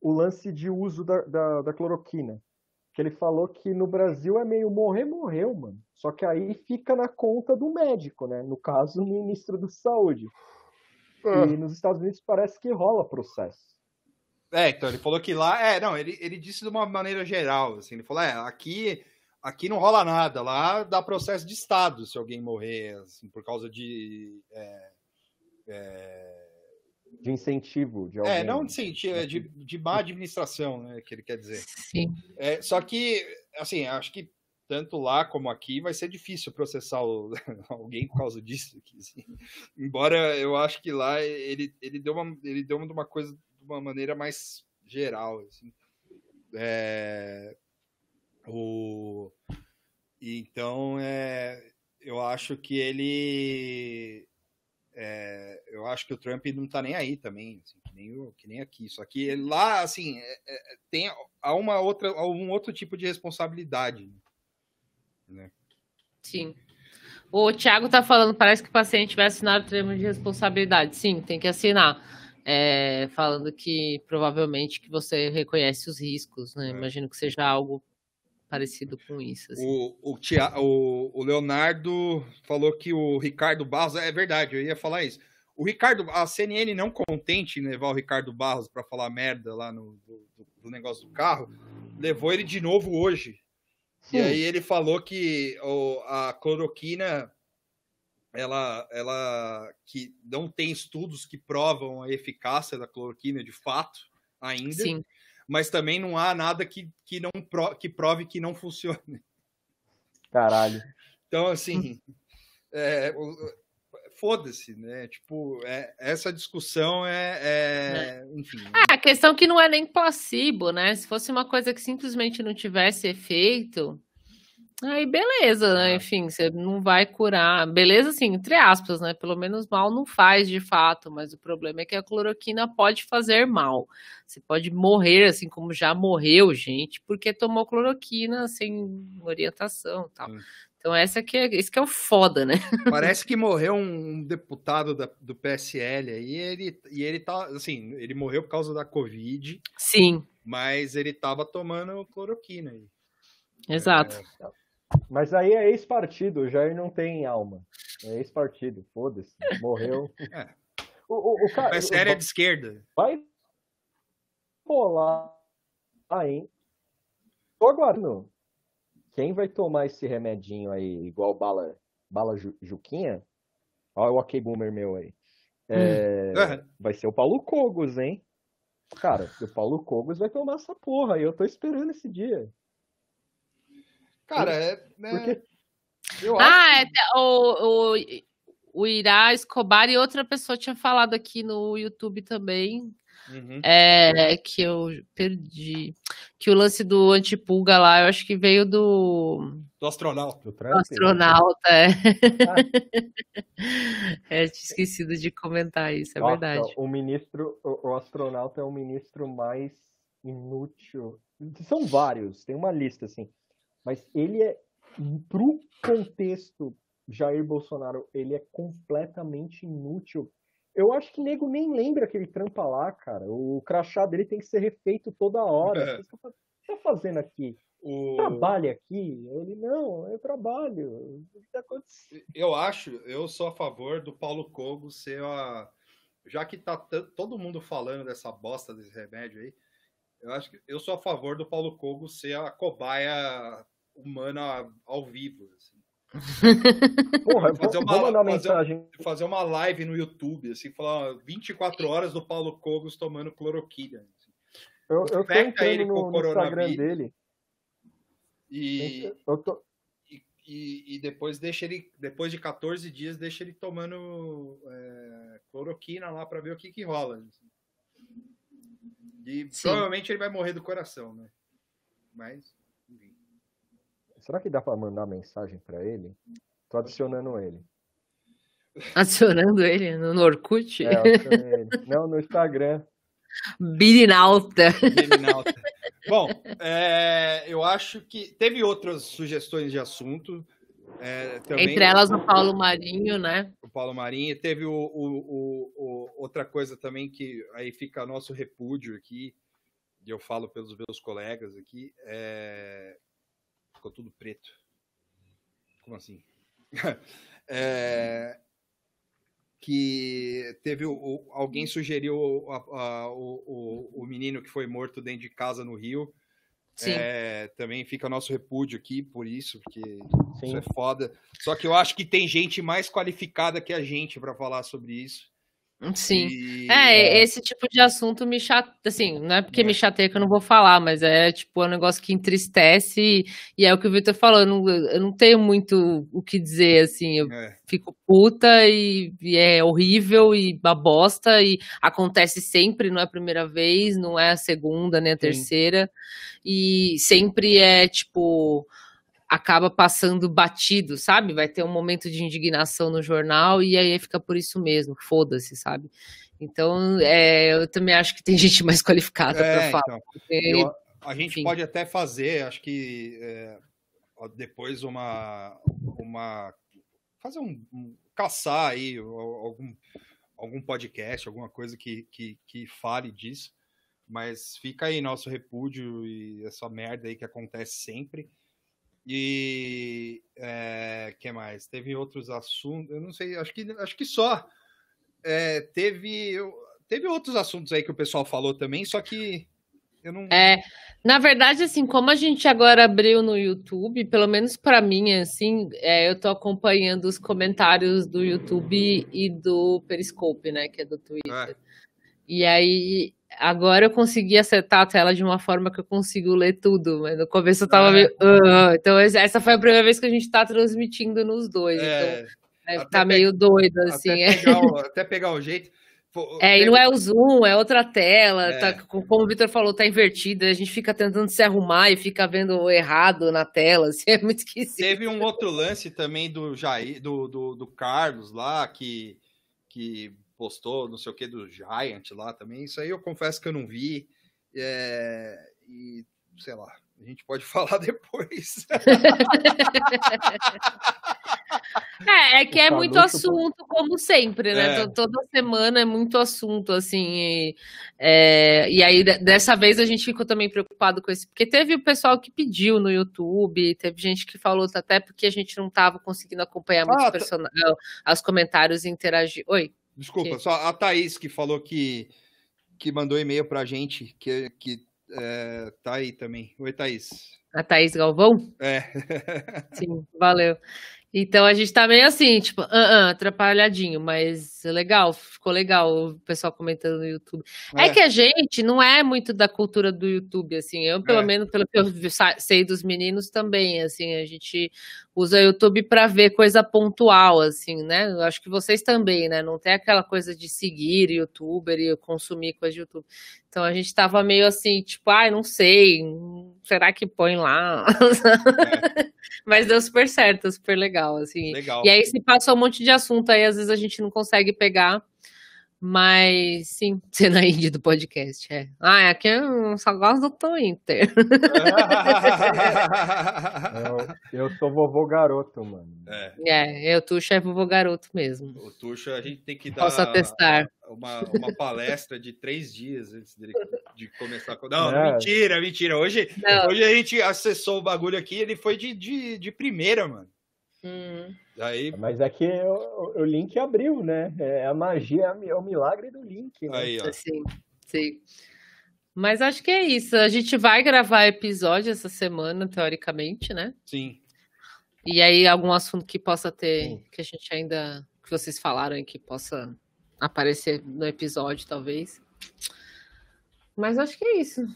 O lance de uso da, da, da cloroquina. Que ele falou que no Brasil é meio morrer, morreu, mano. Só que aí fica na conta do médico, né? No caso, o ministro da Saúde. E nos Estados Unidos parece que rola processo. É, então ele falou que lá. É, não, ele, ele disse de uma maneira geral. Assim, ele falou: é, aqui, aqui não rola nada. Lá dá processo de Estado se alguém morrer, assim, por causa de. É, é, De incentivo de alguém. é, não de sentido, é de, de má administração, né? Que ele quer dizer. sim. É, só que, assim, acho que tanto lá como aqui vai ser difícil processar o- alguém por causa disso. aqui, assim. Embora eu acho que lá ele, ele deu uma ele deu uma, uma coisa de uma maneira mais geral. Assim. É, o, então, é, eu acho que ele. É, eu acho que o Trump não tá nem aí também, assim, que, nem que nem aqui. Só que lá, assim, é- é- tem há uma outra, há um outro tipo de responsabilidade. Né? Sim. O Thiago tá falando, parece que o paciente vai assinar o termo de responsabilidade. Sim, tem que assinar. É, falando que provavelmente que você reconhece os riscos, né? É. Imagino que seja algo parecido com isso. assim. O, o, Tia- o- o Leonardo falou que o Ricardo Barros. É verdade, eu ia falar isso. O Ricardo, a CNN não contente em levar o Ricardo Barros para falar merda lá no do, do- negócio do carro, levou ele de novo hoje. E Sim. aí ele falou que o- a cloroquina ela, ela que não tem estudos que provam a eficácia da cloroquina de fato ainda, Sim. Mas também não há nada que, que não pro- que prove que não funciona. Caralho. Então, assim, é, foda-se, né? Tipo, é- essa discussão é, é- enfim. É, a questão é que não é nem placebo, né? Se fosse uma coisa que simplesmente não tivesse efeito, aí beleza, né? Enfim, você não vai curar. Beleza, assim, entre aspas, né? Pelo menos mal não faz de fato, mas o problema é que a cloroquina pode fazer mal. Você pode morrer, assim como já morreu gente, porque tomou cloroquina sem orientação e tal. Sim. Então, essa que é, esse que é o foda, né? Parece que morreu um deputado da- do PSL aí, ele, e ele tá, assim, ele morreu por causa da Covid, Sim, mas ele tava tomando cloroquina aí. exato. Mas aí é ex-partido, o Jair não tem alma. É ex-partido, foda-se. Morreu. É. O, o, o O cara, PSL é de esquerda. vai rolar aí. Tô aguardando. Quem vai tomar esse remedinho aí, igual bala, bala Ju- Juquinha? Olha o ok boomer meu aí. É, É. Vai ser o Paulo Cogos, hein? Cara, o Paulo Cogos vai tomar essa porra e eu tô esperando esse dia. Cara, é. né, Porque eu acho Ah, é, o, o, o Irá Escobar e outra pessoa tinha falado aqui no YouTube também, Uhum. é, que eu perdi, que o lance do antipulga lá, eu acho que veio do, Do astronauta. do do Trump, astronauta, é. Ah. É, tinha esquecido de comentar isso, é Nossa, verdade. O ministro, o, o astronauta é o ministro mais inútil. São vários, tem uma lista assim. Mas ele é, pro contexto Jair Bolsonaro, ele é completamente inútil. Eu acho que nego nem lembra que ele trampa lá, cara. O crachá dele tem que ser refeito toda hora. O que você tá fazendo aqui? O... Trabalha aqui? Ele, não, eu trabalho. O que tá acontecendo? Eu acho, eu sou a favor do Paulo Cogo ser a. Já que tá todo mundo falando dessa bosta desse remédio aí, eu acho que eu sou a favor do Paulo Cogo ser a cobaia humana ao vivo. assim. Porra, eu Fazer vou, uma- vou mandar fazer- mensagem. Fazer uma live no YouTube, assim, falar ó, 24 horas do Paulo Cogos tomando cloroquina. assim. Eu, eu tô entrando no, no Instagram dele. E, Eu tô, e, e depois deixa ele, depois de 14 dias, deixa ele tomando é, cloroquina lá para ver o que, que rola. E Sim. provavelmente ele vai morrer do coração, né? Mas. Será que dá pra mandar mensagem pra ele? Tô adicionando ele. Acionando ele no, no Orkut. É, ele. Não, no Instagram. Birinalta. Bom, é, eu acho que teve outras sugestões de assunto. é, também, Entre elas o Paulo Marinho, né? o Paulo Marinho. Teve o, o- o- o- outra coisa também que aí fica nosso repúdio aqui, e eu falo pelos meus colegas aqui, é, ficou tudo preto. Como assim? É, que teve o, o- alguém sugeriu o, a- a- o, o- o menino que foi morto dentro de casa no Rio. Sim. É, também fica nosso repúdio aqui por isso, porque isso Sim. é foda. Só que eu acho que tem gente mais qualificada que a gente para falar sobre isso. Sim. E- É, esse tipo de assunto me chateia, assim, não é porque É. me chateia que eu não vou falar, mas é tipo é um negócio que entristece e, e é o que o Victor falou, eu não, eu não tenho muito o que dizer, assim, eu é, fico puta e, e é horrível e uma bosta e acontece sempre, não é a primeira vez, não é a segunda nem a terceira e sempre é tipo acaba passando batido, sabe? Vai ter um momento de indignação no jornal e aí fica por isso mesmo, foda-se, sabe? Então, é, eu também acho que tem gente mais qualificada é, para falar. então, porque- eu- a gente enfim. pode até fazer, acho que é, depois uma, uma fazer um, um- caçar aí algum, algum podcast, alguma coisa que, que, que fale disso. Mas fica aí nosso repúdio e essa merda aí que acontece sempre. E é, que mais? Teve outros assuntos, eu não sei, acho que acho que só. É, teve teve outros assuntos aí que o pessoal falou também, só que eu não. É, na verdade, assim, como a gente agora abriu no YouTube, pelo menos para mim, assim, é, eu tô acompanhando os comentários do YouTube e do Periscope, né, que é do Twitter. É. E aí, agora eu consegui acertar a tela de uma forma que eu consigo ler tudo, mas no começo eu tava É. meio. "Ah". então, essa foi a primeira vez que a gente tá transmitindo nos dois. Então, É, até tá meio doido, assim. até, É, pegar o, até pegar o jeito. É, e não é o Zoom, é outra tela. É. Tá, como o Vitor falou, tá invertida. A gente fica tentando se arrumar e fica vendo errado na tela. Assim, é muito esquisito. Teve um outro lance também do Jair, do, do, do Carlos lá, que, que postou não sei o que do Giant lá também. Isso aí eu confesso que eu não vi. É, e sei lá, a gente pode falar depois. É, é que é O muito assunto, como sempre, né? É. To- Toda semana é muito assunto, assim. E, é, e aí, de- dessa vez, a gente ficou também preocupado com esse. Porque teve o pessoal que pediu no YouTube, teve gente que falou até porque a gente não estava conseguindo acompanhar Ah, tá. person... os comentários e interagir. Oi. Desculpa, Que? só a Thaís que falou que, que mandou e-mail pra gente, que, que é, tá aí também. Oi, Thaís. A Thaís Galvão? É. Sim, valeu. Então a gente tá meio assim, tipo, ah, ah, atrapalhadinho, mas legal, ficou legal o pessoal comentando no YouTube. É. que a gente não é muito da cultura do YouTube, assim, eu, pelo É. menos, pelo que eu sei dos meninos também, assim, a gente usa o YouTube para ver coisa pontual, assim, né? Eu acho que vocês também, né? Não tem aquela coisa de seguir youtuber e consumir coisa de YouTube. Então a gente tava meio assim, tipo, ai, não sei, será que põe lá? Mas deu super certo, super legal, assim. Legal. E aí se passa um monte de assunto aí, às vezes a gente não consegue pegar. Mas sim, cena indie do podcast. É. Ah, aqui eu só gosto do Twitter. Eu, eu sou vovô garoto, mano. É, É, eu tu chefe vovô garoto mesmo. o Tuxo, a gente tem que dar Posso atestar. uma, uma palestra de três dias antes dele de começar. com- Não, É. mentira, mentira. Hoje, Não. hoje a gente acessou o bagulho aqui, ele foi de, de, de primeira, mano. Hum, Aí, Mas é que o, o link abriu, né? É a magia, é o milagre do link. Né? aí, ó. sim, sim. Mas acho que é isso. A gente vai gravar episódio essa semana, teoricamente, né? Sim. E aí, algum assunto que possa ter, Sim. que a gente ainda, que vocês falaram aí, que possa aparecer no episódio, talvez. Mas acho que é isso. O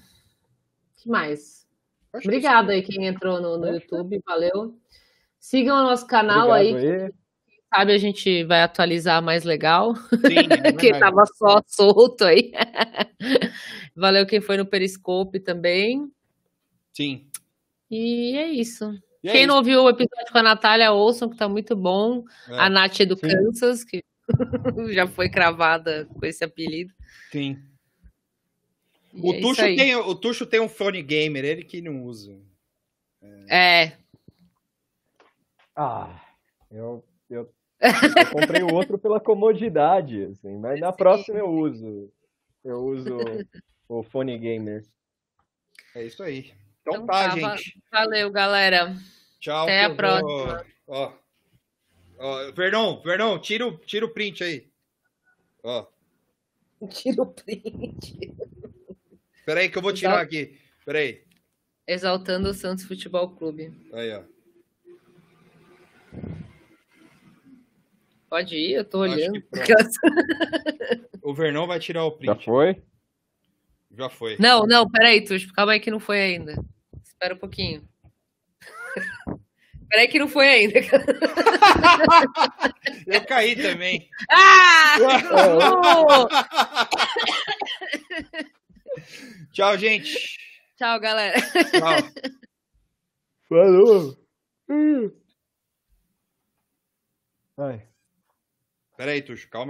que mais? Acho que Obrigada aí quem entrou no, no que- YouTube, valeu. Sigam o nosso canal aí, aí. sabe? A gente vai atualizar mais legal. Sim, é que verdade. tava só solto aí. Valeu quem foi no Periscope também. Sim. E é isso. E é quem isso. não ouviu o episódio com a Natália, ouçam, que tá muito bom. É, A Nath é do Sim. Kansas, que já foi cravada com esse apelido. Sim. E O é Tuxo, isso tem, o Tuxo tem um fone gamer, ele que não usa. É, Ah, eu, eu, eu comprei o outro pela comodidade, assim, mas na próxima eu uso. Eu uso o fone gamer. É isso aí. Então, Então tá, tá, gente. valeu, galera. Tchau. Até a próxima. Ó, ó, Vernon, Vernon, tira o, tira o print aí. Ó, Tira o print. espera aí que eu vou tirar aqui. Espera aí. Exaltando o Santos Futebol Clube. Aí, ó. Pode ir, eu tô olhando. O Vernon vai tirar o Já print. foi? Já foi. Não, não, peraí, Tuxo, calma aí que não foi ainda. Espera um pouquinho. peraí que não foi ainda. Eu caí também. Ah! Tchau, gente. Tchau, galera. Tchau. Falou! Ai. Pera aí, Tuxo, calma.